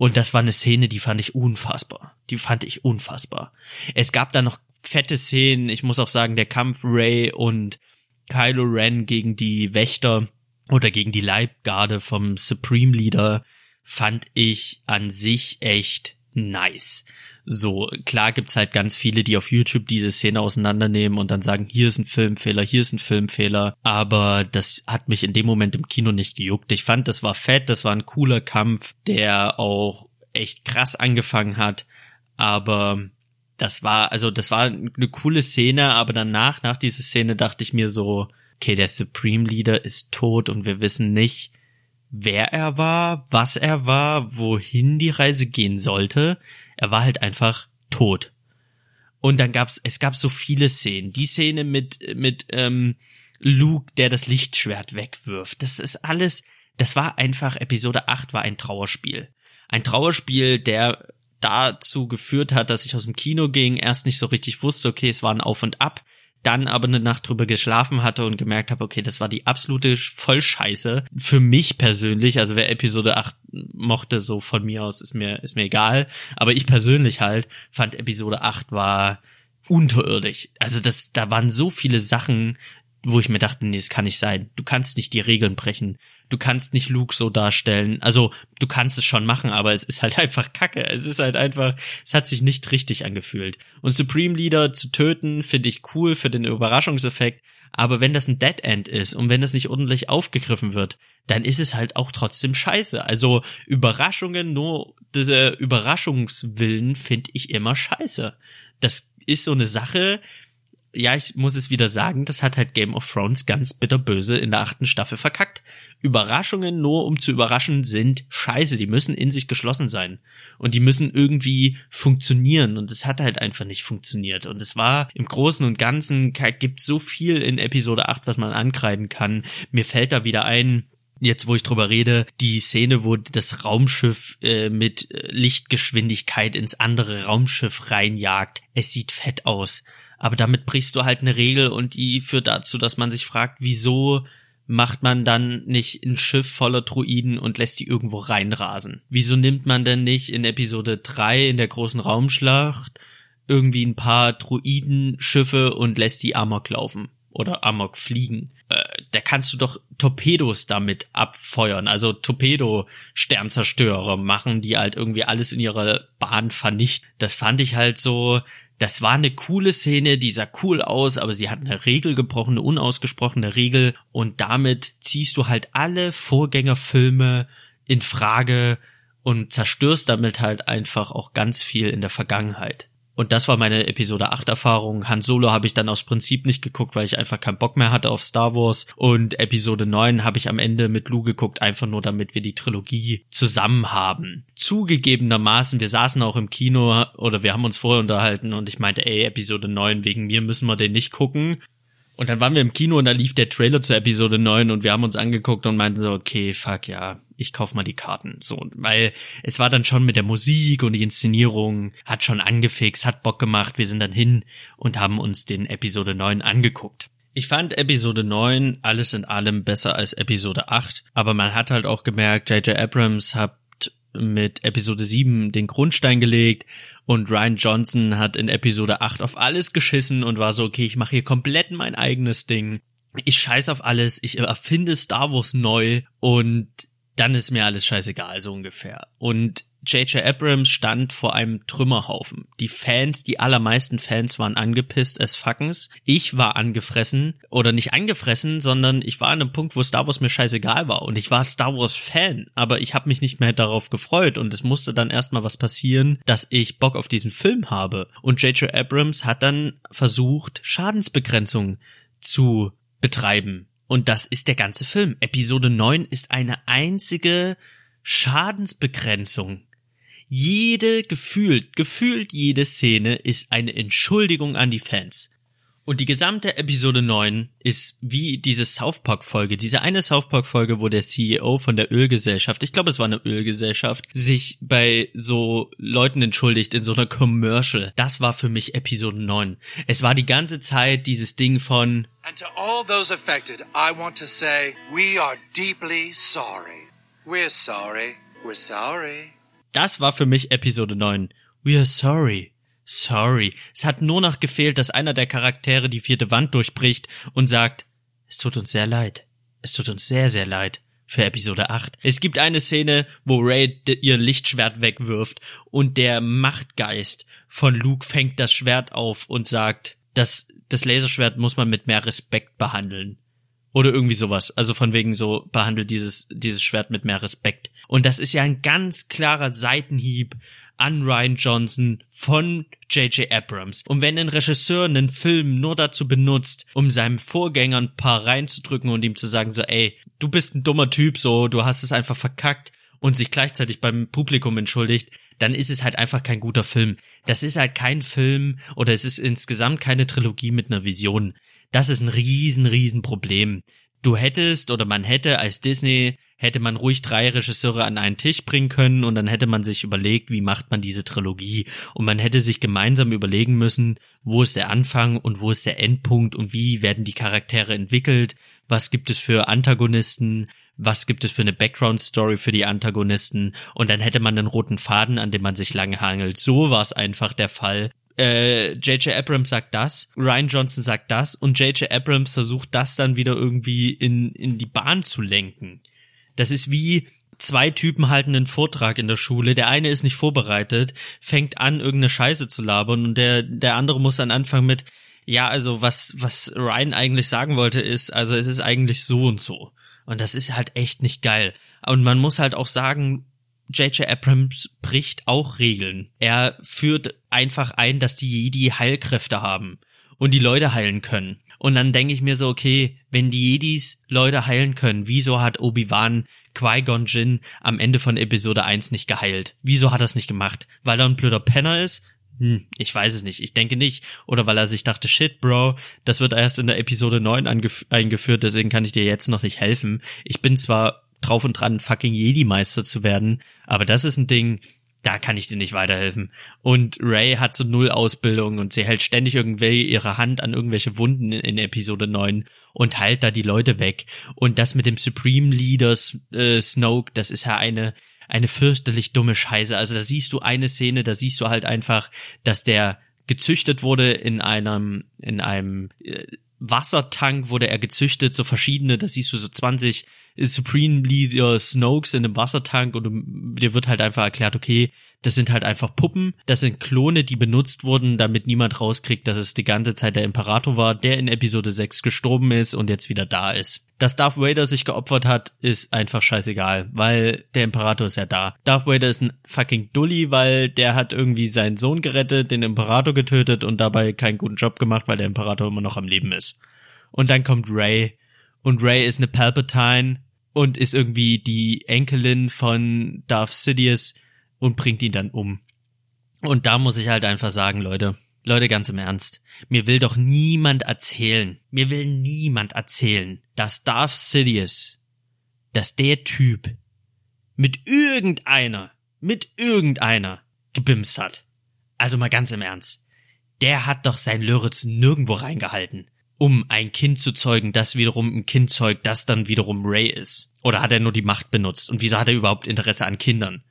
Und das war eine Szene, die fand ich unfassbar. Die fand ich unfassbar. Es gab da noch fette Szenen. Ich muss auch sagen, der Kampf Ray und Kylo Ren gegen die Wächter oder gegen die Leibgarde vom Supreme Leader fand ich an sich echt nice. So, klar gibt's halt ganz viele, die auf YouTube diese Szene auseinandernehmen und dann sagen, hier ist ein Filmfehler, hier ist ein Filmfehler, aber das hat mich in dem Moment im Kino nicht gejuckt. Ich fand, das war fett, das war ein cooler Kampf, der auch echt krass angefangen hat, aber das war, also das war eine coole Szene, aber danach, nach dieser Szene dachte ich mir so, okay, der Supreme Leader ist tot und wir wissen nicht, wer er war, was er war, wohin die Reise gehen sollte. Er war halt einfach tot. Und dann gab's, es gab so viele Szenen. Die Szene mit, mit ähm, Luke, der das Lichtschwert wegwirft. Das ist alles, das war einfach, Episode 8 war ein Trauerspiel. Ein Trauerspiel, der dazu geführt hat, dass ich aus dem Kino ging, erst nicht so richtig wusste, okay, es war ein Auf und Ab, dann aber eine Nacht drüber geschlafen hatte und gemerkt habe, okay, das war die absolute Vollscheiße. Für mich persönlich, also wer Episode 8 mochte, so von mir aus, ist mir, ist mir egal. Aber ich persönlich halt fand Episode 8 war unterirdisch. Also das, da waren so viele Sachen, wo ich mir dachte, nee, das kann nicht sein. Du kannst nicht die Regeln brechen. Du kannst nicht Luke so darstellen. Also, du kannst es schon machen, aber es ist halt [laughs] einfach Kacke. Es ist halt einfach, es hat sich nicht richtig angefühlt. Und Supreme Leader zu töten, finde ich cool für den Überraschungseffekt. Aber wenn das ein Dead End ist und wenn das nicht ordentlich aufgegriffen wird, dann ist es halt auch trotzdem scheiße. Also, Überraschungen, nur diese Überraschungswillen finde ich immer scheiße. Das ist so eine Sache, ja, ich muss es wieder sagen, das hat halt Game of Thrones ganz bitterböse in der achten Staffel verkackt. Überraschungen nur um zu überraschen sind scheiße, die müssen in sich geschlossen sein. Und die müssen irgendwie funktionieren. Und es hat halt einfach nicht funktioniert. Und es war im Großen und Ganzen, gibt so viel in Episode 8, was man ankreiden kann. Mir fällt da wieder ein, jetzt wo ich drüber rede, die Szene, wo das Raumschiff äh, mit Lichtgeschwindigkeit ins andere Raumschiff reinjagt. Es sieht fett aus aber damit brichst du halt eine Regel und die führt dazu, dass man sich fragt, wieso macht man dann nicht ein Schiff voller Druiden und lässt die irgendwo reinrasen? Wieso nimmt man denn nicht in Episode 3 in der großen Raumschlacht irgendwie ein paar Druidenschiffe und lässt die Amok laufen? Oder Amok fliegen? Äh, da kannst du doch Torpedos damit abfeuern, also Torpedo-Sternzerstörer machen, die halt irgendwie alles in ihrer Bahn vernichten. Das fand ich halt so, das war eine coole Szene, die sah cool aus, aber sie hat eine Regel gebrochen, eine unausgesprochene Regel und damit ziehst du halt alle Vorgängerfilme in Frage und zerstörst damit halt einfach auch ganz viel in der Vergangenheit. Und das war meine Episode 8 Erfahrung. Han Solo habe ich dann aus Prinzip nicht geguckt, weil ich einfach keinen Bock mehr hatte auf Star Wars. Und Episode 9 habe ich am Ende mit Lou geguckt, einfach nur damit wir die Trilogie zusammen haben. Zugegebenermaßen, wir saßen auch im Kino oder wir haben uns vorher unterhalten und ich meinte, ey, Episode 9, wegen mir müssen wir den nicht gucken. Und dann waren wir im Kino und da lief der Trailer zur Episode 9 und wir haben uns angeguckt und meinten so, okay, fuck ja, ich kauf mal die Karten. So, weil es war dann schon mit der Musik und die Inszenierung, hat schon angefixt, hat Bock gemacht. Wir sind dann hin und haben uns den Episode 9 angeguckt. Ich fand Episode 9 alles in allem besser als Episode 8, aber man hat halt auch gemerkt, J.J. Abrams hat mit Episode 7 den Grundstein gelegt und Ryan Johnson hat in Episode 8 auf alles geschissen und war so, okay, ich mache hier komplett mein eigenes Ding. Ich scheiß auf alles, ich erfinde Star Wars neu und dann ist mir alles scheißegal, so ungefähr. Und J.J. Abrams stand vor einem Trümmerhaufen. Die Fans, die allermeisten Fans waren angepisst as fuckens. Ich war angefressen oder nicht angefressen, sondern ich war an einem Punkt, wo Star Wars mir scheißegal war und ich war Star Wars Fan, aber ich habe mich nicht mehr darauf gefreut und es musste dann erstmal was passieren, dass ich Bock auf diesen Film habe. Und J.J. Abrams hat dann versucht, Schadensbegrenzung zu betreiben. Und das ist der ganze Film. Episode 9 ist eine einzige Schadensbegrenzung jede gefühlt, gefühlt jede Szene ist eine Entschuldigung an die Fans. Und die gesamte Episode 9 ist wie diese South Park Folge, diese eine South Park Folge, wo der CEO von der Ölgesellschaft, ich glaube es war eine Ölgesellschaft, sich bei so Leuten entschuldigt in so einer Commercial. Das war für mich Episode 9. Es war die ganze Zeit dieses Ding von And to all those affected, I want to say, we are deeply sorry. We're sorry. We're sorry. Das war für mich Episode 9. We are sorry. Sorry. Es hat nur noch gefehlt, dass einer der Charaktere die vierte Wand durchbricht und sagt, es tut uns sehr leid. Es tut uns sehr, sehr leid für Episode 8. Es gibt eine Szene, wo Ray ihr Lichtschwert wegwirft und der Machtgeist von Luke fängt das Schwert auf und sagt, dass das Laserschwert muss man mit mehr Respekt behandeln. Oder irgendwie sowas. Also von wegen so behandelt dieses, dieses Schwert mit mehr Respekt. Und das ist ja ein ganz klarer Seitenhieb an Ryan Johnson von J.J. Abrams. Und wenn ein Regisseur einen Film nur dazu benutzt, um seinem Vorgänger ein paar reinzudrücken und ihm zu sagen so, ey, du bist ein dummer Typ, so, du hast es einfach verkackt und sich gleichzeitig beim Publikum entschuldigt, dann ist es halt einfach kein guter Film. Das ist halt kein Film oder es ist insgesamt keine Trilogie mit einer Vision. Das ist ein riesen, riesen Problem. Du hättest oder man hätte als Disney hätte man ruhig drei Regisseure an einen Tisch bringen können und dann hätte man sich überlegt, wie macht man diese Trilogie. Und man hätte sich gemeinsam überlegen müssen, wo ist der Anfang und wo ist der Endpunkt und wie werden die Charaktere entwickelt, was gibt es für Antagonisten, was gibt es für eine Background Story für die Antagonisten? Und dann hätte man einen roten Faden, an dem man sich lange hangelt. So war es einfach der Fall J.J. Äh, Abrams sagt das, Ryan Johnson sagt das und J.J. Abrams versucht das dann wieder irgendwie in, in die Bahn zu lenken. Das ist wie zwei Typen halten einen Vortrag in der Schule, der eine ist nicht vorbereitet, fängt an, irgendeine Scheiße zu labern und der, der andere muss dann anfangen mit, ja, also was, was Ryan eigentlich sagen wollte ist, also es ist eigentlich so und so. Und das ist halt echt nicht geil. Und man muss halt auch sagen, J.J. Abrams bricht auch Regeln. Er führt einfach ein, dass die Jedi Heilkräfte haben und die Leute heilen können. Und dann denke ich mir so, okay, wenn die Jedis Leute heilen können, wieso hat Obi-Wan Qui-Gon Jinn am Ende von Episode 1 nicht geheilt? Wieso hat er es nicht gemacht? Weil er ein blöder Penner ist? Hm, ich weiß es nicht. Ich denke nicht. Oder weil er sich dachte, shit, Bro, das wird erst in der Episode 9 eingeführt, deswegen kann ich dir jetzt noch nicht helfen. Ich bin zwar drauf und dran, fucking Jedi-Meister zu werden. Aber das ist ein Ding, da kann ich dir nicht weiterhelfen. Und Ray hat so null Ausbildung und sie hält ständig irgendwie ihre Hand an irgendwelche Wunden in, Episode 9 und heilt da die Leute weg. Und das mit dem Supreme Leader äh, Snoke, das ist ja eine eine fürchterlich dumme Scheiße. Also da siehst du eine Szene, da siehst du halt einfach, dass der gezüchtet wurde in einem in einem äh, Wassertank wurde er gezüchtet, so verschiedene, da siehst du so 20 Supreme Leader Snokes in einem Wassertank und dir wird halt einfach erklärt, okay, das sind halt einfach Puppen, das sind Klone, die benutzt wurden, damit niemand rauskriegt, dass es die ganze Zeit der Imperator war, der in Episode 6 gestorben ist und jetzt wieder da ist. Dass Darth Vader sich geopfert hat, ist einfach scheißegal, weil der Imperator ist ja da. Darth Vader ist ein fucking Dulli, weil der hat irgendwie seinen Sohn gerettet, den Imperator getötet und dabei keinen guten Job gemacht, weil der Imperator immer noch am Leben ist. Und dann kommt Ray und Ray ist eine Palpatine und ist irgendwie die Enkelin von Darth Sidious und bringt ihn dann um. Und da muss ich halt einfach sagen, Leute, Leute, ganz im Ernst, mir will doch niemand erzählen, mir will niemand erzählen, dass Darth Sidious, dass der Typ mit irgendeiner, mit irgendeiner gebimst hat. Also mal ganz im Ernst. Der hat doch sein Löritz nirgendwo reingehalten, um ein Kind zu zeugen, das wiederum ein Kind zeugt, das dann wiederum Ray ist. Oder hat er nur die Macht benutzt? Und wieso hat er überhaupt Interesse an Kindern?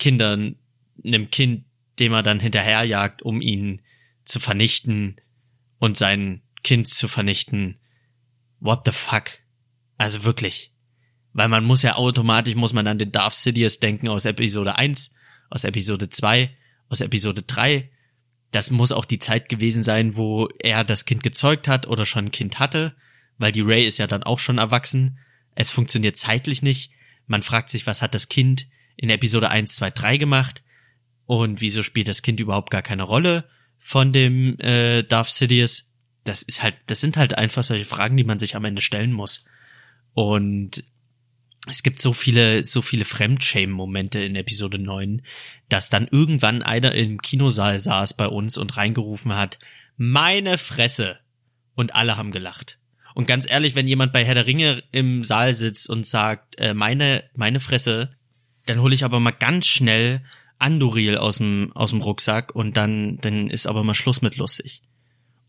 Kindern, einem Kind, dem er dann hinterherjagt, um ihn zu vernichten und sein Kind zu vernichten. What the fuck? Also wirklich. Weil man muss ja automatisch, muss man an den Darth Sidious denken aus Episode 1, aus Episode 2, aus Episode 3. Das muss auch die Zeit gewesen sein, wo er das Kind gezeugt hat oder schon ein Kind hatte, weil die Ray ist ja dann auch schon erwachsen. Es funktioniert zeitlich nicht. Man fragt sich, was hat das Kind in Episode 1, 2, 3 gemacht und wieso spielt das Kind überhaupt gar keine Rolle von dem äh, Darth Sidious? Das ist halt, das sind halt einfach solche Fragen, die man sich am Ende stellen muss. Und es gibt so viele, so viele Fremdshame-Momente in Episode 9, dass dann irgendwann einer im Kinosaal saß bei uns und reingerufen hat, meine Fresse. Und alle haben gelacht. Und ganz ehrlich, wenn jemand bei Herr der Ringe im Saal sitzt und sagt, äh, meine, meine Fresse, dann hole ich aber mal ganz schnell Andoril aus dem, aus dem Rucksack und dann, dann ist aber mal Schluss mit lustig.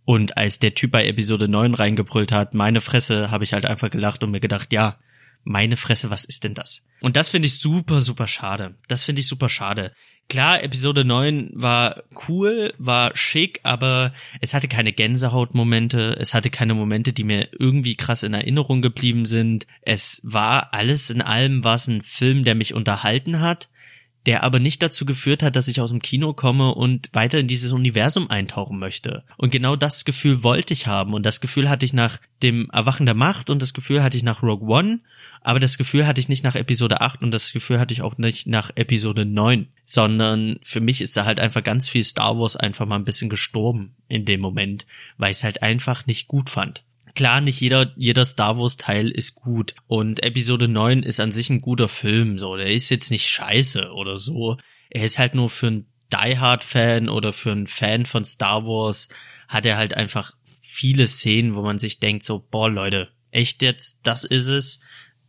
Und als der Typ bei Episode 9 reingebrüllt hat, meine Fresse, habe ich halt einfach gelacht und mir gedacht, ja, meine Fresse, was ist denn das? Und das finde ich super, super schade. Das finde ich super schade. Klar, Episode 9 war cool, war schick, aber es hatte keine Gänsehautmomente, es hatte keine Momente, die mir irgendwie krass in Erinnerung geblieben sind. Es war alles in allem was ein Film, der mich unterhalten hat, der aber nicht dazu geführt hat, dass ich aus dem Kino komme und weiter in dieses Universum eintauchen möchte. Und genau das Gefühl wollte ich haben und das Gefühl hatte ich nach dem Erwachen der Macht und das Gefühl hatte ich nach Rogue One, aber das Gefühl hatte ich nicht nach Episode 8 und das Gefühl hatte ich auch nicht nach Episode 9, sondern für mich ist da halt einfach ganz viel Star Wars einfach mal ein bisschen gestorben in dem Moment, weil ich es halt einfach nicht gut fand. Klar, nicht jeder, jeder Star Wars Teil ist gut. Und Episode 9 ist an sich ein guter Film, so. Der ist jetzt nicht scheiße oder so. Er ist halt nur für einen Die Hard Fan oder für einen Fan von Star Wars hat er halt einfach viele Szenen, wo man sich denkt so, boah, Leute, echt jetzt, das ist es.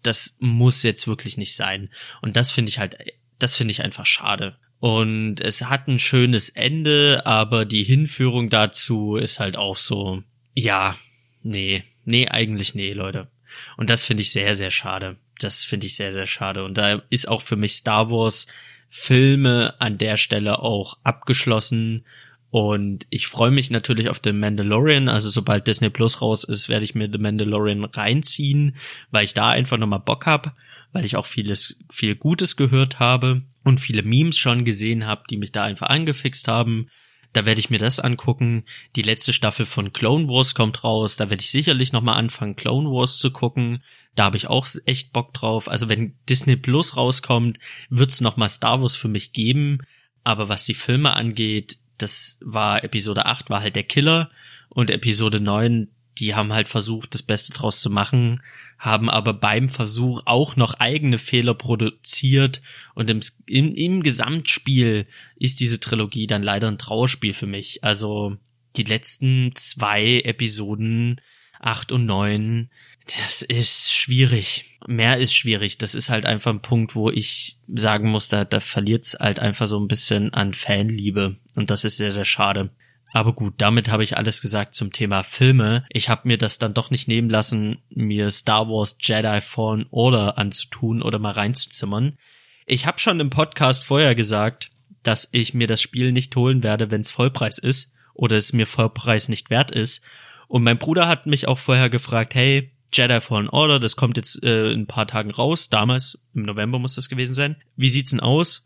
Das muss jetzt wirklich nicht sein. Und das finde ich halt, das finde ich einfach schade. Und es hat ein schönes Ende, aber die Hinführung dazu ist halt auch so, ja, nee, nee, eigentlich nee, Leute. Und das finde ich sehr, sehr schade. Das finde ich sehr, sehr schade. Und da ist auch für mich Star Wars Filme an der Stelle auch abgeschlossen. Und ich freue mich natürlich auf The Mandalorian. Also sobald Disney Plus raus ist, werde ich mir The Mandalorian reinziehen, weil ich da einfach nochmal Bock hab, weil ich auch vieles, viel Gutes gehört habe und viele Memes schon gesehen habe, die mich da einfach angefixt haben. Da werde ich mir das angucken. Die letzte Staffel von Clone Wars kommt raus. Da werde ich sicherlich nochmal anfangen, Clone Wars zu gucken. Da habe ich auch echt Bock drauf. Also wenn Disney Plus rauskommt, wird's noch mal Star Wars für mich geben. Aber was die Filme angeht, das war Episode 8 war halt der Killer und Episode 9, die haben halt versucht, das Beste draus zu machen, haben aber beim Versuch auch noch eigene Fehler produziert und im, im, im Gesamtspiel ist diese Trilogie dann leider ein Trauerspiel für mich. Also die letzten zwei Episoden, acht und neun, das ist schwierig. Mehr ist schwierig. Das ist halt einfach ein Punkt, wo ich sagen muss, da, da verliert's halt einfach so ein bisschen an Fanliebe. Und das ist sehr, sehr schade. Aber gut, damit habe ich alles gesagt zum Thema Filme. Ich habe mir das dann doch nicht nehmen lassen, mir Star Wars Jedi Fallen Order anzutun oder mal reinzuzimmern. Ich habe schon im Podcast vorher gesagt, dass ich mir das Spiel nicht holen werde, wenn es Vollpreis ist oder es mir Vollpreis nicht wert ist. Und mein Bruder hat mich auch vorher gefragt, hey, Jedi Fallen Order, das kommt jetzt äh, in ein paar Tagen raus. Damals, im November muss das gewesen sein. Wie sieht's denn aus?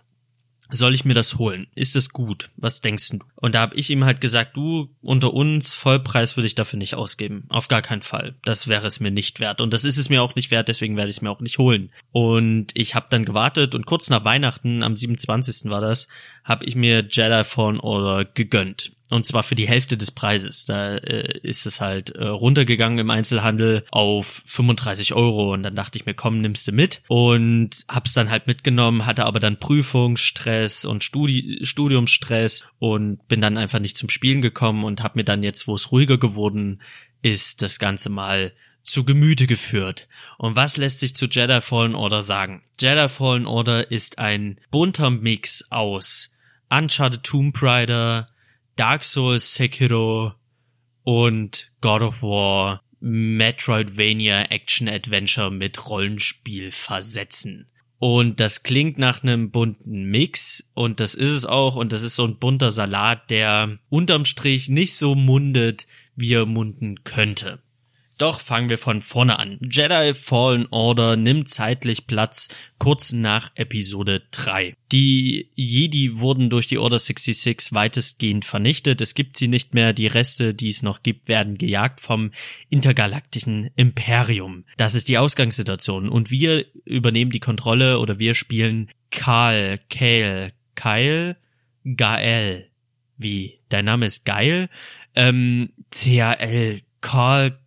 Soll ich mir das holen? Ist es gut? Was denkst du? Und da habe ich ihm halt gesagt, du, unter uns, Vollpreis würde ich dafür nicht ausgeben. Auf gar keinen Fall. Das wäre es mir nicht wert. Und das ist es mir auch nicht wert, deswegen werde ich es mir auch nicht holen. Und ich habe dann gewartet und kurz nach Weihnachten, am 27. war das, habe ich mir Jedi Fallen Order gegönnt. Und zwar für die Hälfte des Preises. Da äh, ist es halt äh, runtergegangen im Einzelhandel auf 35 Euro. Und dann dachte ich mir, komm, nimmst du mit. Und hab's dann halt mitgenommen, hatte aber dann Prüfungsstress und Studi Studiumsstress und bin dann einfach nicht zum Spielen gekommen und hab mir dann jetzt, wo es ruhiger geworden ist, das Ganze mal zu Gemüte geführt. Und was lässt sich zu Jedi Fallen Order sagen? Jedi Fallen Order ist ein bunter Mix aus Uncharted Tomb Raider, Dark Souls, Sekiro und God of War Metroidvania Action Adventure mit Rollenspiel versetzen. Und das klingt nach einem bunten Mix und das ist es auch und das ist so ein bunter Salat, der unterm Strich nicht so mundet, wie er munden könnte. Doch fangen wir von vorne an. Jedi Fallen Order nimmt zeitlich Platz kurz nach Episode 3. Die Jedi wurden durch die Order 66 weitestgehend vernichtet. Es gibt sie nicht mehr. Die Reste, die es noch gibt, werden gejagt vom intergalaktischen Imperium. Das ist die Ausgangssituation. Und wir übernehmen die Kontrolle oder wir spielen Karl, Kale, Kyle, Gael. Wie? Dein Name ist Geil? Ähm, C-A-L, Karl,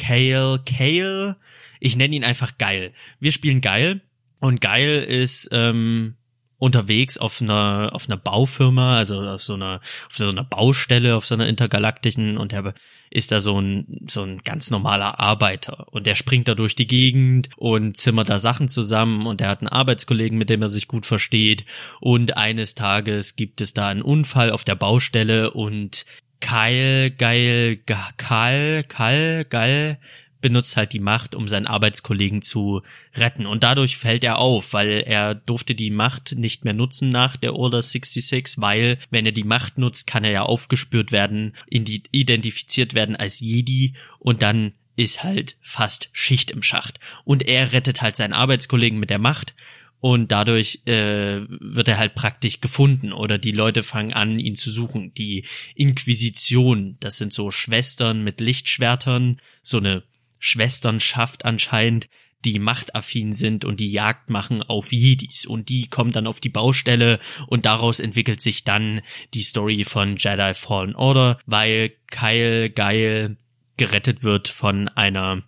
Kale, Kale. Ich nenne ihn einfach geil. Wir spielen geil. Und geil ist ähm, unterwegs auf einer auf einer Baufirma, also auf so einer auf so einer Baustelle, auf so einer intergalaktischen. Und er ist da so ein so ein ganz normaler Arbeiter. Und der springt da durch die Gegend und zimmert da Sachen zusammen. Und er hat einen Arbeitskollegen, mit dem er sich gut versteht. Und eines Tages gibt es da einen Unfall auf der Baustelle und Kyle, geil, Kyle, Kyle, geil, benutzt halt die Macht, um seinen Arbeitskollegen zu retten. Und dadurch fällt er auf, weil er durfte die Macht nicht mehr nutzen nach der Order 66, weil wenn er die Macht nutzt, kann er ja aufgespürt werden, identifiziert werden als Jedi und dann ist halt fast Schicht im Schacht. Und er rettet halt seinen Arbeitskollegen mit der Macht und dadurch äh, wird er halt praktisch gefunden oder die Leute fangen an, ihn zu suchen. Die Inquisition, das sind so Schwestern mit Lichtschwertern, so eine Schwesternschaft anscheinend, die machtaffin sind und die Jagd machen auf Jedis und die kommen dann auf die Baustelle und daraus entwickelt sich dann die Story von Jedi Fallen Order, weil Kyle Geil gerettet wird von einer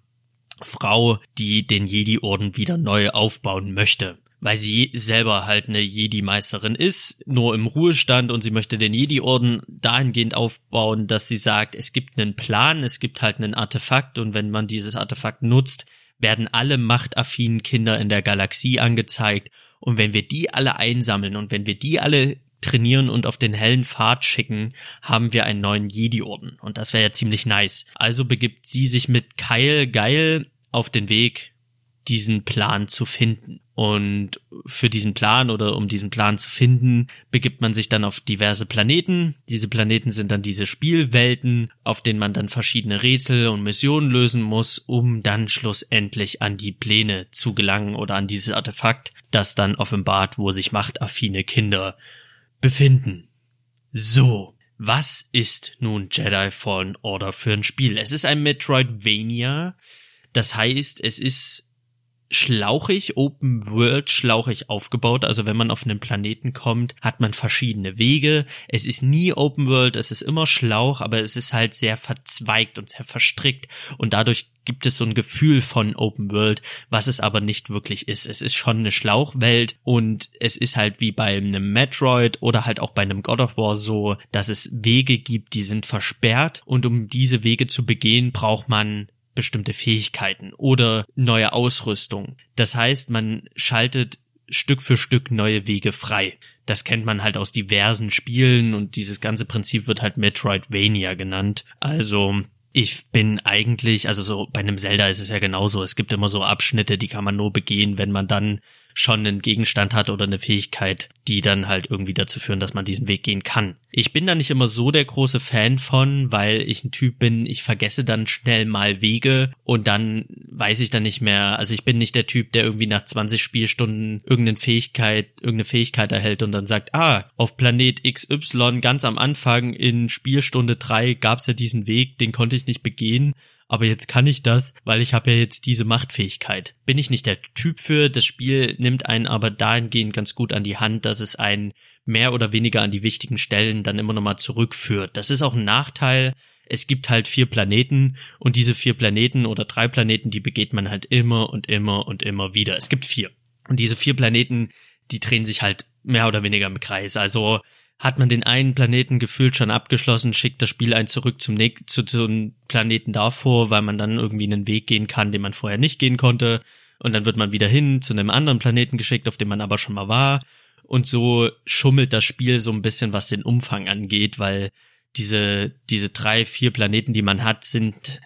Frau, die den Jedi-Orden wieder neu aufbauen möchte weil sie selber halt eine Jedi-Meisterin ist, nur im Ruhestand und sie möchte den Jedi-Orden dahingehend aufbauen, dass sie sagt, es gibt einen Plan, es gibt halt einen Artefakt und wenn man dieses Artefakt nutzt, werden alle machtaffinen Kinder in der Galaxie angezeigt und wenn wir die alle einsammeln und wenn wir die alle trainieren und auf den hellen Pfad schicken, haben wir einen neuen Jedi-Orden. Und das wäre ja ziemlich nice. Also begibt sie sich mit Kyle Geil auf den Weg, diesen Plan zu finden. Und für diesen Plan oder um diesen Plan zu finden, begibt man sich dann auf diverse Planeten. Diese Planeten sind dann diese Spielwelten, auf denen man dann verschiedene Rätsel und Missionen lösen muss, um dann schlussendlich an die Pläne zu gelangen oder an dieses Artefakt, das dann offenbart, wo sich machtaffine Kinder befinden. So, was ist nun Jedi Fallen Order für ein Spiel? Es ist ein Metroidvania. Das heißt, es ist schlauchig, Open World schlauchig aufgebaut. Also wenn man auf einen Planeten kommt, hat man verschiedene Wege. Es ist nie Open World, es ist immer Schlauch, aber es ist halt sehr verzweigt und sehr verstrickt und dadurch gibt es so ein Gefühl von Open World, was es aber nicht wirklich ist. Es ist schon eine Schlauchwelt und es ist halt wie bei einem Metroid oder halt auch bei einem God of War so, dass es Wege gibt, die sind versperrt und um diese Wege zu begehen, braucht man bestimmte Fähigkeiten oder neue Ausrüstung. Das heißt, man schaltet Stück für Stück neue Wege frei. Das kennt man halt aus diversen Spielen und dieses ganze Prinzip wird halt Metroidvania genannt. Also ich bin eigentlich, also so bei einem Zelda ist es ja genauso. Es gibt immer so Abschnitte, die kann man nur begehen, wenn man dann schon einen Gegenstand hat oder eine Fähigkeit, die dann halt irgendwie dazu führen, dass man diesen Weg gehen kann. Ich bin da nicht immer so der große Fan von, weil ich ein Typ bin, ich vergesse dann schnell mal Wege und dann weiß ich dann nicht mehr, also ich bin nicht der Typ, der irgendwie nach 20 Spielstunden irgendeine Fähigkeit, irgendeine Fähigkeit erhält und dann sagt, ah, auf Planet XY ganz am Anfang in Spielstunde 3 gab's ja diesen Weg, den konnte ich nicht begehen aber jetzt kann ich das, weil ich habe ja jetzt diese Machtfähigkeit. Bin ich nicht der Typ für, das Spiel nimmt einen aber dahingehend ganz gut an die Hand, dass es einen mehr oder weniger an die wichtigen Stellen dann immer nochmal zurückführt. Das ist auch ein Nachteil. Es gibt halt vier Planeten und diese vier Planeten oder drei Planeten, die begeht man halt immer und immer und immer wieder. Es gibt vier. Und diese vier Planeten, die drehen sich halt mehr oder weniger im Kreis. Also hat man den einen Planeten gefühlt schon abgeschlossen, schickt das Spiel einen zurück zum zu, zum Planeten davor, weil man dann irgendwie einen Weg gehen kann, den man vorher nicht gehen konnte. Und dann wird man wieder hin zu einem anderen Planeten geschickt, auf dem man aber schon mal war. Und so schummelt das Spiel so ein bisschen, was den Umfang angeht, weil diese, diese drei, vier Planeten, die man hat, sind,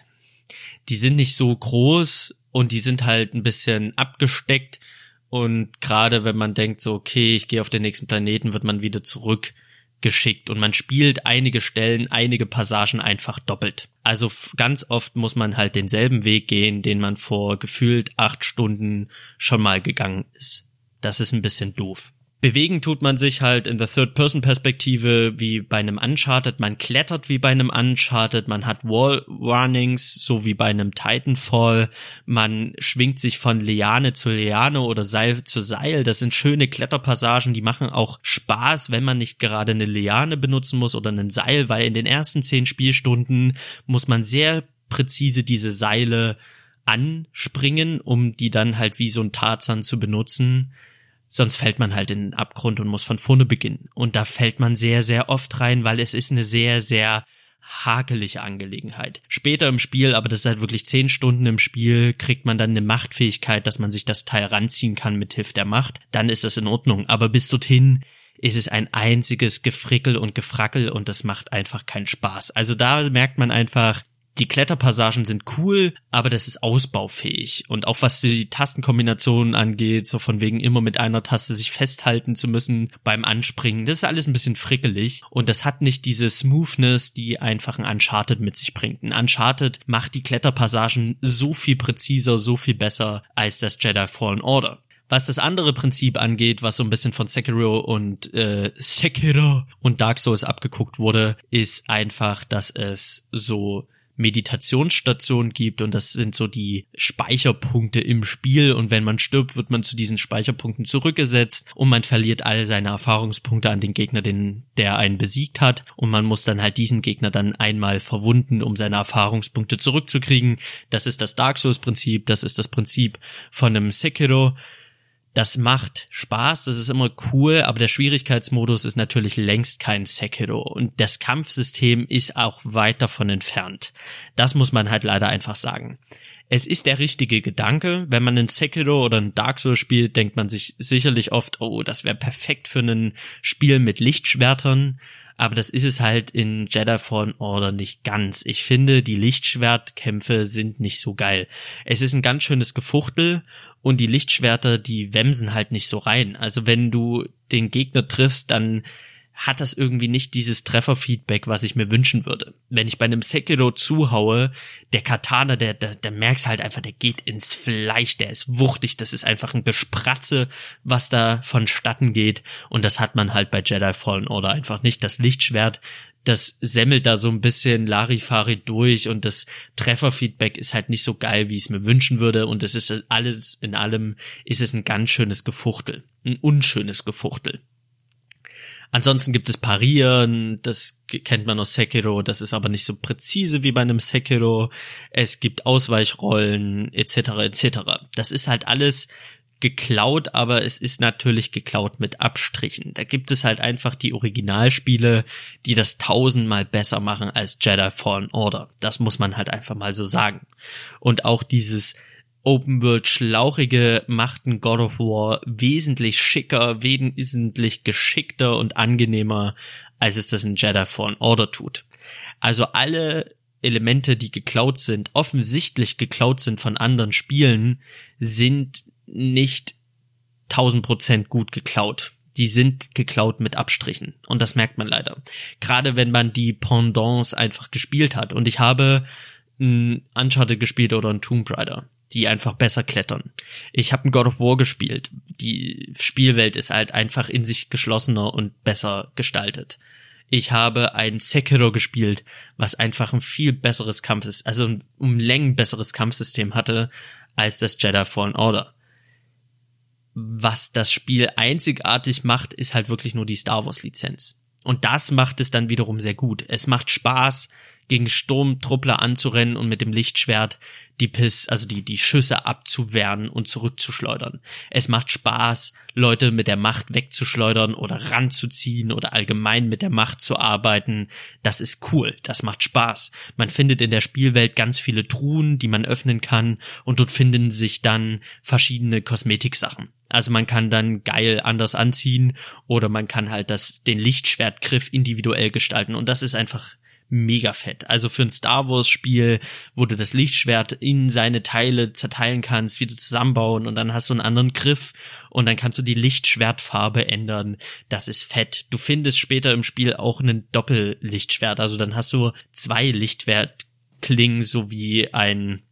die sind nicht so groß und die sind halt ein bisschen abgesteckt. Und gerade wenn man denkt, so, okay, ich gehe auf den nächsten Planeten, wird man wieder zurück geschickt und man spielt einige Stellen, einige Passagen einfach doppelt. Also ganz oft muss man halt denselben Weg gehen, den man vor gefühlt acht Stunden schon mal gegangen ist. Das ist ein bisschen doof. Bewegen tut man sich halt in der Third-Person-Perspektive wie bei einem Uncharted. Man klettert wie bei einem Uncharted. Man hat Wall-Warnings, so wie bei einem Titanfall. Man schwingt sich von Liane zu Liane oder Seil zu Seil. Das sind schöne Kletterpassagen, die machen auch Spaß, wenn man nicht gerade eine Liane benutzen muss oder einen Seil, weil in den ersten zehn Spielstunden muss man sehr präzise diese Seile anspringen, um die dann halt wie so ein Tarzan zu benutzen Sonst fällt man halt in den Abgrund und muss von vorne beginnen. Und da fällt man sehr, sehr oft rein, weil es ist eine sehr, sehr hakelige Angelegenheit. Später im Spiel, aber das ist halt wirklich zehn Stunden im Spiel, kriegt man dann eine Machtfähigkeit, dass man sich das Teil ranziehen kann mit Hilfe der Macht. Dann ist das in Ordnung. Aber bis dorthin ist es ein einziges Gefrickel und Gefrackel und das macht einfach keinen Spaß. Also da merkt man einfach, die Kletterpassagen sind cool, aber das ist ausbaufähig. Und auch was die Tastenkombinationen angeht, so von wegen immer mit einer Taste sich festhalten zu müssen beim Anspringen, das ist alles ein bisschen frickelig. Und das hat nicht diese Smoothness, die einfach ein Uncharted mit sich bringt. Ein Uncharted macht die Kletterpassagen so viel präziser, so viel besser als das Jedi Fallen Order. Was das andere Prinzip angeht, was so ein bisschen von Sekiro und äh, Sekiro und Dark Souls abgeguckt wurde, ist einfach, dass es so Meditationsstation gibt und das sind so die Speicherpunkte im Spiel und wenn man stirbt, wird man zu diesen Speicherpunkten zurückgesetzt und man verliert all seine Erfahrungspunkte an den Gegner, den der einen besiegt hat und man muss dann halt diesen Gegner dann einmal verwunden, um seine Erfahrungspunkte zurückzukriegen. Das ist das Dark Souls Prinzip, das ist das Prinzip von einem Sekiro Das macht Spaß, das ist immer cool, aber der Schwierigkeitsmodus ist natürlich längst kein Sekiro und das Kampfsystem ist auch weit davon entfernt. Das muss man halt leider einfach sagen. Es ist der richtige Gedanke. Wenn man einen Sekiro oder einen Dark Souls spielt, denkt man sich sicherlich oft, oh, das wäre perfekt für ein Spiel mit Lichtschwertern. Aber das ist es halt in Jedi Fallen Order nicht ganz. Ich finde, die Lichtschwertkämpfe sind nicht so geil. Es ist ein ganz schönes Gefuchtel und die Lichtschwerter, die wemsen halt nicht so rein. Also wenn du den Gegner triffst, dann hat das irgendwie nicht dieses Trefferfeedback, was ich mir wünschen würde. Wenn ich bei einem Sekiro zuhaue, der Katana, der, der, der merkst halt einfach, der geht ins Fleisch, der ist wuchtig, das ist einfach ein Gespratze, was da vonstatten geht. Und das hat man halt bei Jedi Fallen Order einfach nicht. Das Lichtschwert, das semmelt da so ein bisschen Larifari durch und das Trefferfeedback ist halt nicht so geil, wie ich es mir wünschen würde. Und es ist alles in allem ist es ein ganz schönes Gefuchtel. Ein unschönes Gefuchtel. Ansonsten gibt es Parieren, das kennt man aus Sekiro, das ist aber nicht so präzise wie bei einem Sekiro. Es gibt Ausweichrollen etc. etc. Das ist halt alles geklaut, aber es ist natürlich geklaut mit Abstrichen. Da gibt es halt einfach die Originalspiele, die das tausendmal besser machen als Jedi Fallen Order. Das muss man halt einfach mal so sagen. Und auch dieses Open World schlauchige machten God of War wesentlich schicker, wesentlich geschickter und angenehmer, als es das in Jedi Fallen Order tut. Also alle Elemente, die geklaut sind, offensichtlich geklaut sind von anderen Spielen, sind nicht 1000 Prozent gut geklaut. Die sind geklaut mit Abstrichen. Und das merkt man leider. Gerade wenn man die Pendants einfach gespielt hat. Und ich habe ein Uncharted gespielt oder ein Tomb Raider die einfach besser klettern. Ich habe ein God of War gespielt. Die Spielwelt ist halt einfach in sich geschlossener und besser gestaltet. Ich habe ein Sekiro gespielt, was einfach ein viel besseres Kampfes, also ein um Längen besseres Kampfsystem hatte als das Jedi Fallen Order. Was das Spiel einzigartig macht, ist halt wirklich nur die Star Wars Lizenz. Und das macht es dann wiederum sehr gut. Es macht Spaß, gegen Sturmtruppler anzurennen und mit dem Lichtschwert die Piss, also die, die Schüsse abzuwehren und zurückzuschleudern. Es macht Spaß, Leute mit der Macht wegzuschleudern oder ranzuziehen oder allgemein mit der Macht zu arbeiten. Das ist cool. Das macht Spaß. Man findet in der Spielwelt ganz viele Truhen, die man öffnen kann und dort finden sich dann verschiedene Kosmetiksachen. Also man kann dann geil anders anziehen oder man kann halt das, den Lichtschwertgriff individuell gestalten und das ist einfach mega fett. Also für ein Star Wars Spiel, wo du das Lichtschwert in seine Teile zerteilen kannst, wieder zusammenbauen und dann hast du einen anderen Griff und dann kannst du die Lichtschwertfarbe ändern. Das ist fett. Du findest später im Spiel auch einen Doppellichtschwert. Also dann hast du zwei Lichtwertklingen sowie ein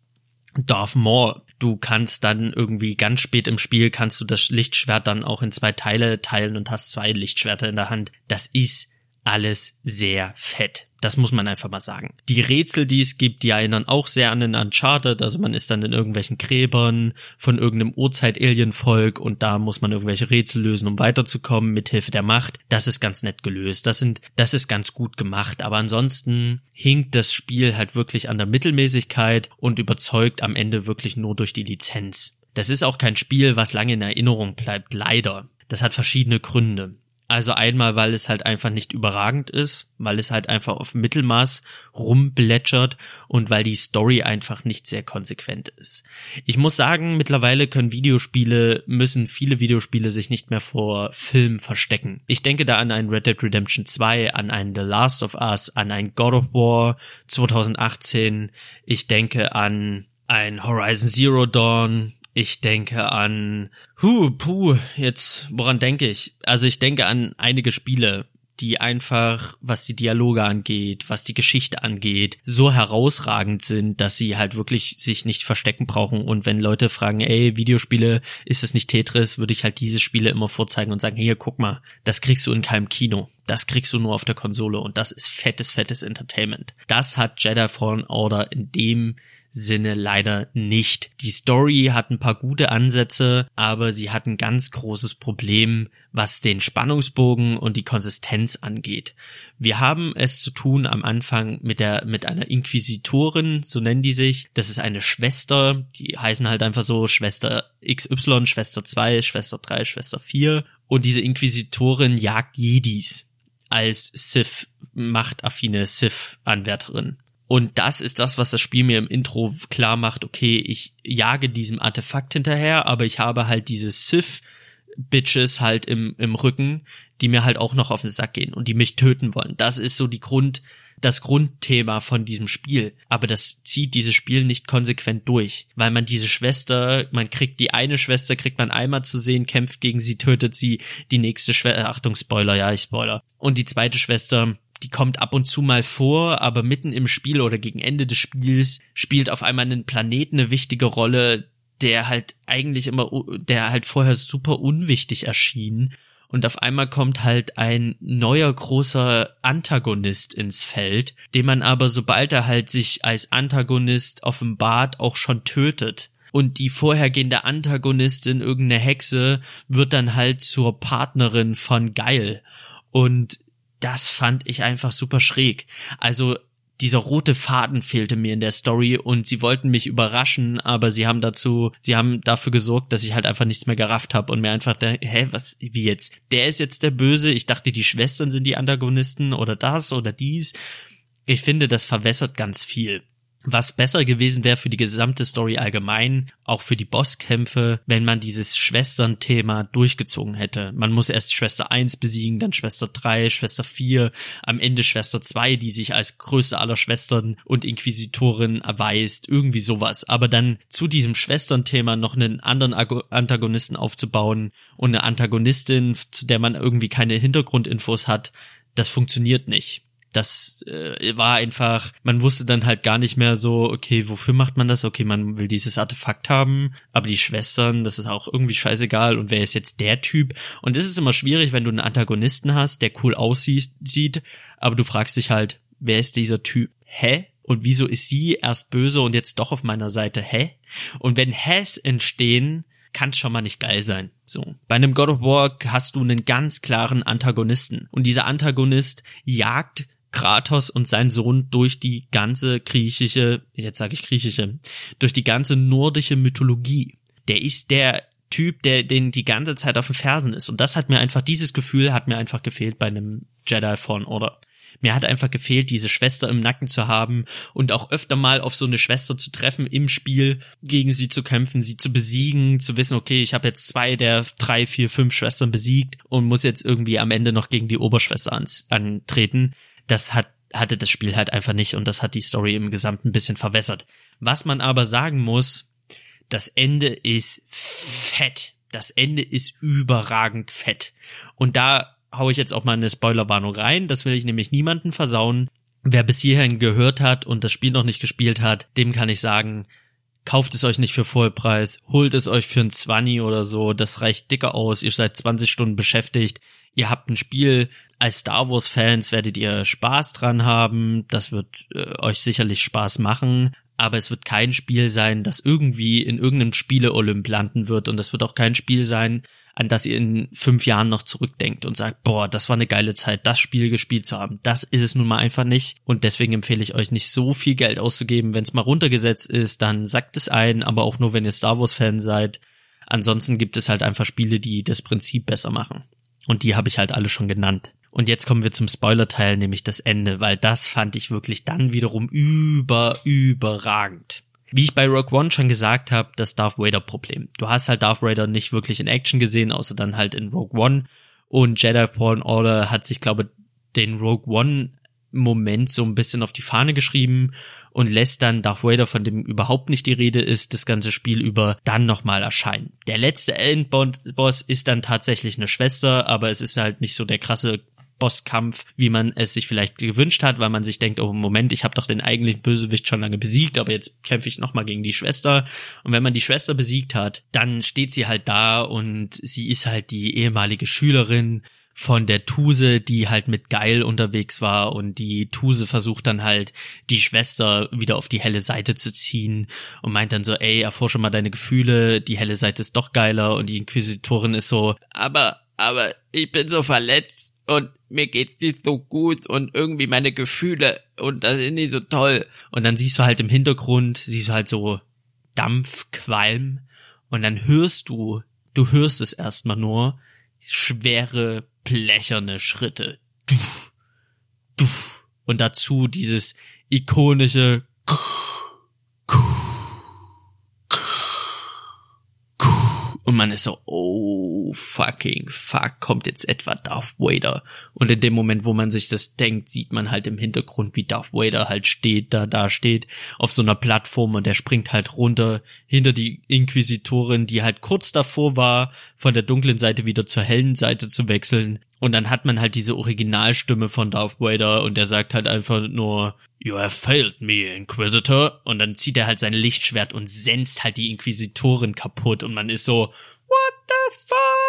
Darth Maul. Du kannst dann irgendwie ganz spät im Spiel kannst du das Lichtschwert dann auch in zwei Teile teilen und hast zwei Lichtschwerter in der Hand. Das ist alles sehr fett. Das muss man einfach mal sagen. Die Rätsel, die es gibt, die erinnern auch sehr an den Uncharted. Also man ist dann in irgendwelchen Gräbern von irgendeinem Urzeit-Alien-Volk und da muss man irgendwelche Rätsel lösen, um weiterzukommen mit Hilfe der Macht. Das ist ganz nett gelöst. Das sind, das ist ganz gut gemacht. Aber ansonsten hinkt das Spiel halt wirklich an der Mittelmäßigkeit und überzeugt am Ende wirklich nur durch die Lizenz. Das ist auch kein Spiel, was lange in Erinnerung bleibt, leider. Das hat verschiedene Gründe. Also einmal, weil es halt einfach nicht überragend ist, weil es halt einfach auf Mittelmaß rumblätschert und weil die Story einfach nicht sehr konsequent ist. Ich muss sagen, mittlerweile können Videospiele, müssen viele Videospiele sich nicht mehr vor Film verstecken. Ich denke da an ein Red Dead Redemption 2, an ein The Last of Us, an ein God of War 2018. Ich denke an ein Horizon Zero Dawn, ich denke an, hu, puh, jetzt, woran denke ich? Also ich denke an einige Spiele, die einfach, was die Dialoge angeht, was die Geschichte angeht, so herausragend sind, dass sie halt wirklich sich nicht verstecken brauchen. Und wenn Leute fragen, ey, Videospiele, ist es nicht Tetris, würde ich halt diese Spiele immer vorzeigen und sagen, hier, guck mal, das kriegst du in keinem Kino. Das kriegst du nur auf der Konsole und das ist fettes, fettes Entertainment. Das hat Jedi Fallen Order in dem Sinne leider nicht. Die Story hat ein paar gute Ansätze, aber sie hat ein ganz großes Problem, was den Spannungsbogen und die Konsistenz angeht. Wir haben es zu tun am Anfang mit der, mit einer Inquisitorin, so nennen die sich. Das ist eine Schwester, die heißen halt einfach so Schwester XY, Schwester 2, Schwester 3, Schwester 4. Und diese Inquisitorin jagt Jedis als Sith, machtaffine Sith-Anwärterin. Und das ist das, was das Spiel mir im Intro klar macht, okay, ich jage diesem Artefakt hinterher, aber ich habe halt diese Sith-Bitches halt im, im Rücken, die mir halt auch noch auf den Sack gehen und die mich töten wollen. Das ist so die Grund, das Grundthema von diesem Spiel. Aber das zieht dieses Spiel nicht konsequent durch, weil man diese Schwester, man kriegt die eine Schwester, kriegt man einmal zu sehen, kämpft gegen sie, tötet sie, die nächste Schwester, Achtung, Spoiler, ja, ich Spoiler. Und die zweite Schwester, die kommt ab und zu mal vor, aber mitten im Spiel oder gegen Ende des Spiels spielt auf einmal einen Planeten eine wichtige Rolle, der halt eigentlich immer, der halt vorher super unwichtig erschien und auf einmal kommt halt ein neuer großer Antagonist ins Feld, den man aber sobald er halt sich als Antagonist offenbart auch schon tötet. Und die vorhergehende Antagonistin, irgendeine Hexe, wird dann halt zur Partnerin von Geil. Und das fand ich einfach super schräg. Also dieser rote Faden fehlte mir in der Story und sie wollten mich überraschen, aber sie haben dazu, sie haben dafür gesorgt, dass ich halt einfach nichts mehr gerafft habe und mir einfach der, hä, was, wie jetzt? Der ist jetzt der Böse. Ich dachte, die Schwestern sind die Antagonisten oder das oder dies. Ich finde, das verwässert ganz viel was besser gewesen wäre für die gesamte Story allgemein, auch für die Bosskämpfe, wenn man dieses Schwestern-Thema durchgezogen hätte. Man muss erst Schwester 1 besiegen, dann Schwester 3, Schwester 4, am Ende Schwester 2, die sich als größte aller Schwestern und Inquisitorin erweist, irgendwie sowas. Aber dann zu diesem Schwestern-Thema noch einen anderen Antagonisten aufzubauen und eine Antagonistin, zu der man irgendwie keine Hintergrundinfos hat, das funktioniert nicht das äh, war einfach, man wusste dann halt gar nicht mehr so, okay, wofür macht man das? Okay, man will dieses Artefakt haben, aber die Schwestern, das ist auch irgendwie scheißegal und wer ist jetzt der Typ? Und es ist immer schwierig, wenn du einen Antagonisten hast, der cool aussieht, sieht, aber du fragst dich halt, wer ist dieser Typ? Hä? Und wieso ist sie erst böse und jetzt doch auf meiner Seite? Hä? Und wenn Häs entstehen, kann schon mal nicht geil sein. So. Bei einem God of War hast du einen ganz klaren Antagonisten. Und dieser Antagonist jagt Kratos und sein Sohn durch die ganze griechische, jetzt sage ich griechische, durch die ganze nordische Mythologie. Der ist der Typ, der den die ganze Zeit auf den Fersen ist. Und das hat mir einfach, dieses Gefühl hat mir einfach gefehlt bei einem Jedi Fallen Order. Mir hat einfach gefehlt, diese Schwester im Nacken zu haben und auch öfter mal auf so eine Schwester zu treffen im Spiel, gegen sie zu kämpfen, sie zu besiegen, zu wissen, okay, ich habe jetzt zwei der drei, vier, fünf Schwestern besiegt und muss jetzt irgendwie am Ende noch gegen die Oberschwester antreten das hat hatte das Spiel halt einfach nicht und das hat die Story im Gesamten ein bisschen verwässert. Was man aber sagen muss, das Ende ist fett. Das Ende ist überragend fett. Und da hau ich jetzt auch mal eine Spoilerwarnung rein. Das will ich nämlich niemanden versauen. Wer bis hierhin gehört hat und das Spiel noch nicht gespielt hat, dem kann ich sagen, kauft es euch nicht für Vollpreis, holt es euch für ein 20 oder so, das reicht dicker aus, ihr seid 20 Stunden beschäftigt, ihr habt ein Spiel, als Star Wars Fans werdet ihr Spaß dran haben, das wird äh, euch sicherlich Spaß machen, aber es wird kein Spiel sein, das irgendwie in irgendeinem Spiele-Olymp landen wird und das wird auch kein Spiel sein, an das ihr in fünf Jahren noch zurückdenkt und sagt, boah, das war eine geile Zeit, das Spiel gespielt zu haben. Das ist es nun mal einfach nicht und deswegen empfehle ich euch nicht so viel Geld auszugeben. Wenn es mal runtergesetzt ist, dann sagt es ein, aber auch nur, wenn ihr Star Wars Fan seid. Ansonsten gibt es halt einfach Spiele, die das Prinzip besser machen. Und die habe ich halt alle schon genannt. Und jetzt kommen wir zum Spoiler-Teil, nämlich das Ende, weil das fand ich wirklich dann wiederum über, überragend. Wie ich bei Rogue One schon gesagt habe, das Darth Vader Problem. Du hast halt Darth Vader nicht wirklich in Action gesehen, außer dann halt in Rogue One. Und Jedi Fallen Order hat sich, glaube den Rogue One Moment so ein bisschen auf die Fahne geschrieben und lässt dann Darth Vader, von dem überhaupt nicht die Rede ist, das ganze Spiel über dann nochmal erscheinen. Der letzte Endboss ist dann tatsächlich eine Schwester, aber es ist halt nicht so der krasse Bosskampf, wie man es sich vielleicht gewünscht hat, weil man sich denkt, oh Moment, ich habe doch den eigentlichen Bösewicht schon lange besiegt, aber jetzt kämpfe ich nochmal gegen die Schwester. Und wenn man die Schwester besiegt hat, dann steht sie halt da und sie ist halt die ehemalige Schülerin von der Tuse, die halt mit Geil unterwegs war und die Tuse versucht dann halt die Schwester wieder auf die helle Seite zu ziehen und meint dann so, ey, erforsche mal deine Gefühle, die helle Seite ist doch geiler und die Inquisitorin ist so, aber, aber ich bin so verletzt und mir geht's nicht so gut und irgendwie meine Gefühle und das ist nicht so toll. Und dann siehst du halt im Hintergrund, siehst du halt so Dampf, Qualm und dann hörst du, du hörst es erstmal nur, schwere blecherne Schritte. Duff, duff. Und dazu dieses ikonische und man ist so, oh fucking fuck, kommt jetzt etwa Darth Vader. Und in dem Moment, wo man sich das denkt, sieht man halt im Hintergrund, wie Darth Vader halt steht, da, da steht, auf so einer Plattform und der springt halt runter hinter die Inquisitorin, die halt kurz davor war, von der dunklen Seite wieder zur hellen Seite zu wechseln. Und dann hat man halt diese Originalstimme von Darth Vader und der sagt halt einfach nur, You have failed me, Inquisitor. Und dann zieht er halt sein Lichtschwert und senzt halt die Inquisitorin kaputt und man ist so, What the fuck?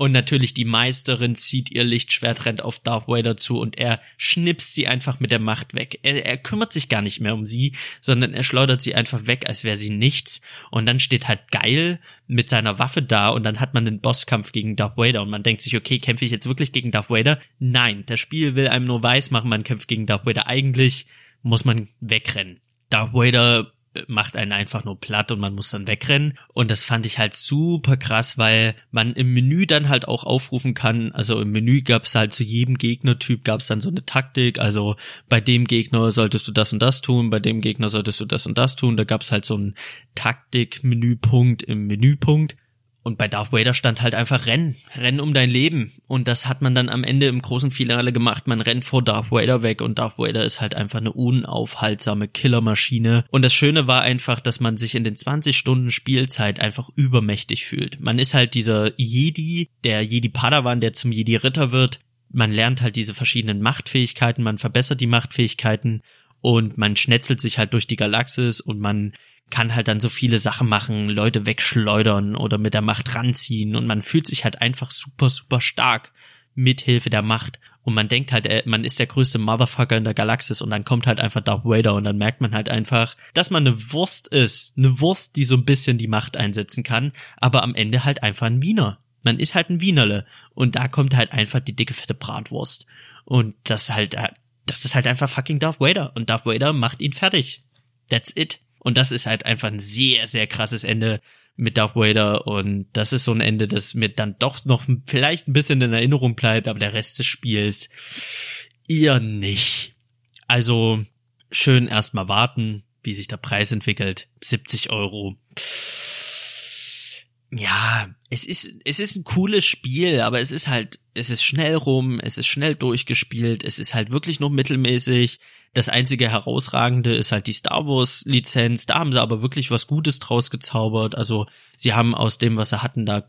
Und natürlich die Meisterin zieht ihr Lichtschwert, rennt auf Darth Vader zu und er schnipst sie einfach mit der Macht weg. Er, er kümmert sich gar nicht mehr um sie, sondern er schleudert sie einfach weg, als wäre sie nichts. Und dann steht halt geil mit seiner Waffe da und dann hat man den Bosskampf gegen Darth Vader und man denkt sich, okay, kämpfe ich jetzt wirklich gegen Darth Vader? Nein, das Spiel will einem nur weiß machen, man kämpft gegen Darth Vader. Eigentlich muss man wegrennen. Darth Vader macht einen einfach nur platt und man muss dann wegrennen. Und das fand ich halt super krass, weil man im Menü dann halt auch aufrufen kann. Also im Menü gab es halt zu jedem Gegnertyp gab es dann so eine Taktik. Also bei dem Gegner solltest du das und das tun, bei dem Gegner solltest du das und das tun. Da gab es halt so einen Taktik-Menüpunkt im Menüpunkt. Und bei Darth Vader stand halt einfach Rennen, Rennen um dein Leben. Und das hat man dann am Ende im großen Finale gemacht. Man rennt vor Darth Vader weg und Darth Vader ist halt einfach eine unaufhaltsame Killermaschine. Und das Schöne war einfach, dass man sich in den 20 Stunden Spielzeit einfach übermächtig fühlt. Man ist halt dieser Jedi, der Jedi Padawan, der zum Jedi Ritter wird. Man lernt halt diese verschiedenen Machtfähigkeiten, man verbessert die Machtfähigkeiten und man schnetzelt sich halt durch die Galaxis und man kann halt dann so viele Sachen machen, Leute wegschleudern oder mit der Macht ranziehen und man fühlt sich halt einfach super, super stark mit Hilfe der Macht und man denkt halt, äh, man ist der größte Motherfucker in der Galaxis und dann kommt halt einfach Darth Vader und dann merkt man halt einfach, dass man eine Wurst ist, eine Wurst, die so ein bisschen die Macht einsetzen kann, aber am Ende halt einfach ein Wiener. Man ist halt ein Wienerle und da kommt halt einfach die dicke fette Bratwurst und das halt, äh, das ist halt einfach fucking Darth Vader und Darth Vader macht ihn fertig. That's it. Und das ist halt einfach ein sehr, sehr krasses Ende mit Darth Vader und das ist so ein Ende, das mir dann doch noch vielleicht ein bisschen in Erinnerung bleibt, aber der Rest des Spiels eher nicht. Also schön erstmal warten, wie sich der Preis entwickelt. 70 Euro. Ja, es ist, es ist ein cooles Spiel, aber es ist halt, es ist schnell rum, es ist schnell durchgespielt, es ist halt wirklich nur mittelmäßig. Das einzige herausragende ist halt die Star Wars Lizenz. Da haben sie aber wirklich was Gutes draus gezaubert. Also sie haben aus dem, was sie hatten, da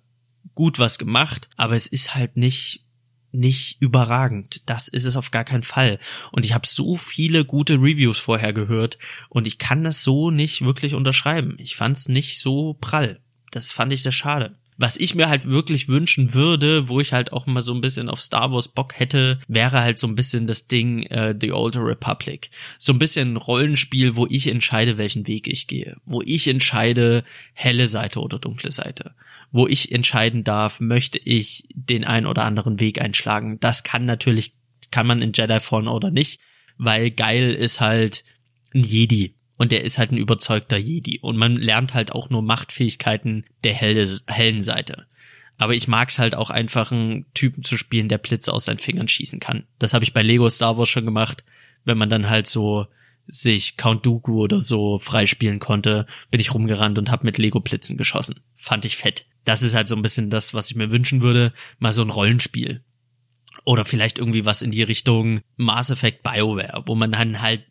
gut was gemacht, aber es ist halt nicht nicht überragend. Das ist es auf gar keinen Fall. Und ich habe so viele gute Reviews vorher gehört und ich kann das so nicht wirklich unterschreiben. Ich fand's nicht so prall. Das fand ich sehr schade. Was ich mir halt wirklich wünschen würde, wo ich halt auch mal so ein bisschen auf Star Wars Bock hätte, wäre halt so ein bisschen das Ding äh, The Old Republic. So ein bisschen ein Rollenspiel, wo ich entscheide, welchen Weg ich gehe. Wo ich entscheide, helle Seite oder dunkle Seite. Wo ich entscheiden darf, möchte ich den einen oder anderen Weg einschlagen. Das kann natürlich, kann man in Jedi Fallen oder nicht, weil geil ist halt ein Jedi und der ist halt ein überzeugter Jedi und man lernt halt auch nur Machtfähigkeiten der helle, hellen Seite. Aber ich mag's halt auch einfach einen Typen zu spielen, der Blitze aus seinen Fingern schießen kann. Das habe ich bei Lego Star Wars schon gemacht, wenn man dann halt so sich Count Dooku oder so freispielen konnte, bin ich rumgerannt und hab mit Lego Blitzen geschossen. Fand ich fett. Das ist halt so ein bisschen das, was ich mir wünschen würde, mal so ein Rollenspiel. Oder vielleicht irgendwie was in die Richtung Mass Effect BioWare, wo man dann halt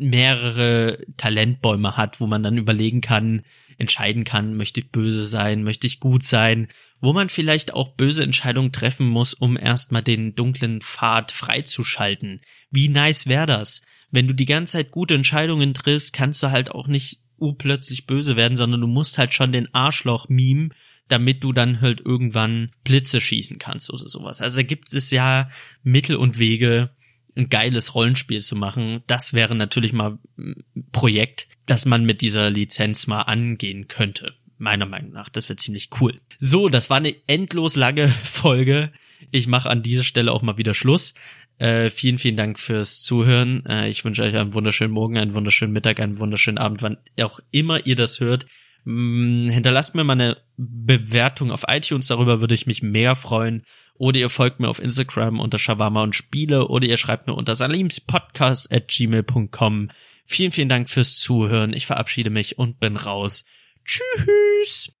mehrere Talentbäume hat, wo man dann überlegen kann, entscheiden kann, möchte ich böse sein, möchte ich gut sein, wo man vielleicht auch böse Entscheidungen treffen muss, um erstmal den dunklen Pfad freizuschalten. Wie nice wäre das? Wenn du die ganze Zeit gute Entscheidungen triffst, kannst du halt auch nicht urplötzlich böse werden, sondern du musst halt schon den Arschloch-Meme damit du dann halt irgendwann Blitze schießen kannst oder sowas. Also da gibt es ja Mittel und Wege, ein geiles Rollenspiel zu machen. Das wäre natürlich mal ein Projekt, das man mit dieser Lizenz mal angehen könnte. Meiner Meinung nach. Das wäre ziemlich cool. So, das war eine endlos lange [laughs] Folge. Ich mache an dieser Stelle auch mal wieder Schluss. Äh, vielen, vielen Dank fürs Zuhören. Äh, ich wünsche euch einen wunderschönen Morgen, einen wunderschönen Mittag, einen wunderschönen Abend, wann auch immer ihr das hört. Mm, hinterlasst mir mal eine Bewertung auf iTunes, darüber würde ich mich mehr freuen. Oder ihr folgt mir auf Instagram unter Shawarma und Spiele oder ihr schreibt mir unter salimspodcast at gmail.com. Vielen, vielen Dank fürs Zuhören. Ich verabschiede mich und bin raus. Tschüss.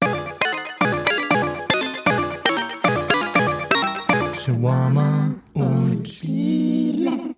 Shawarma und Spiele.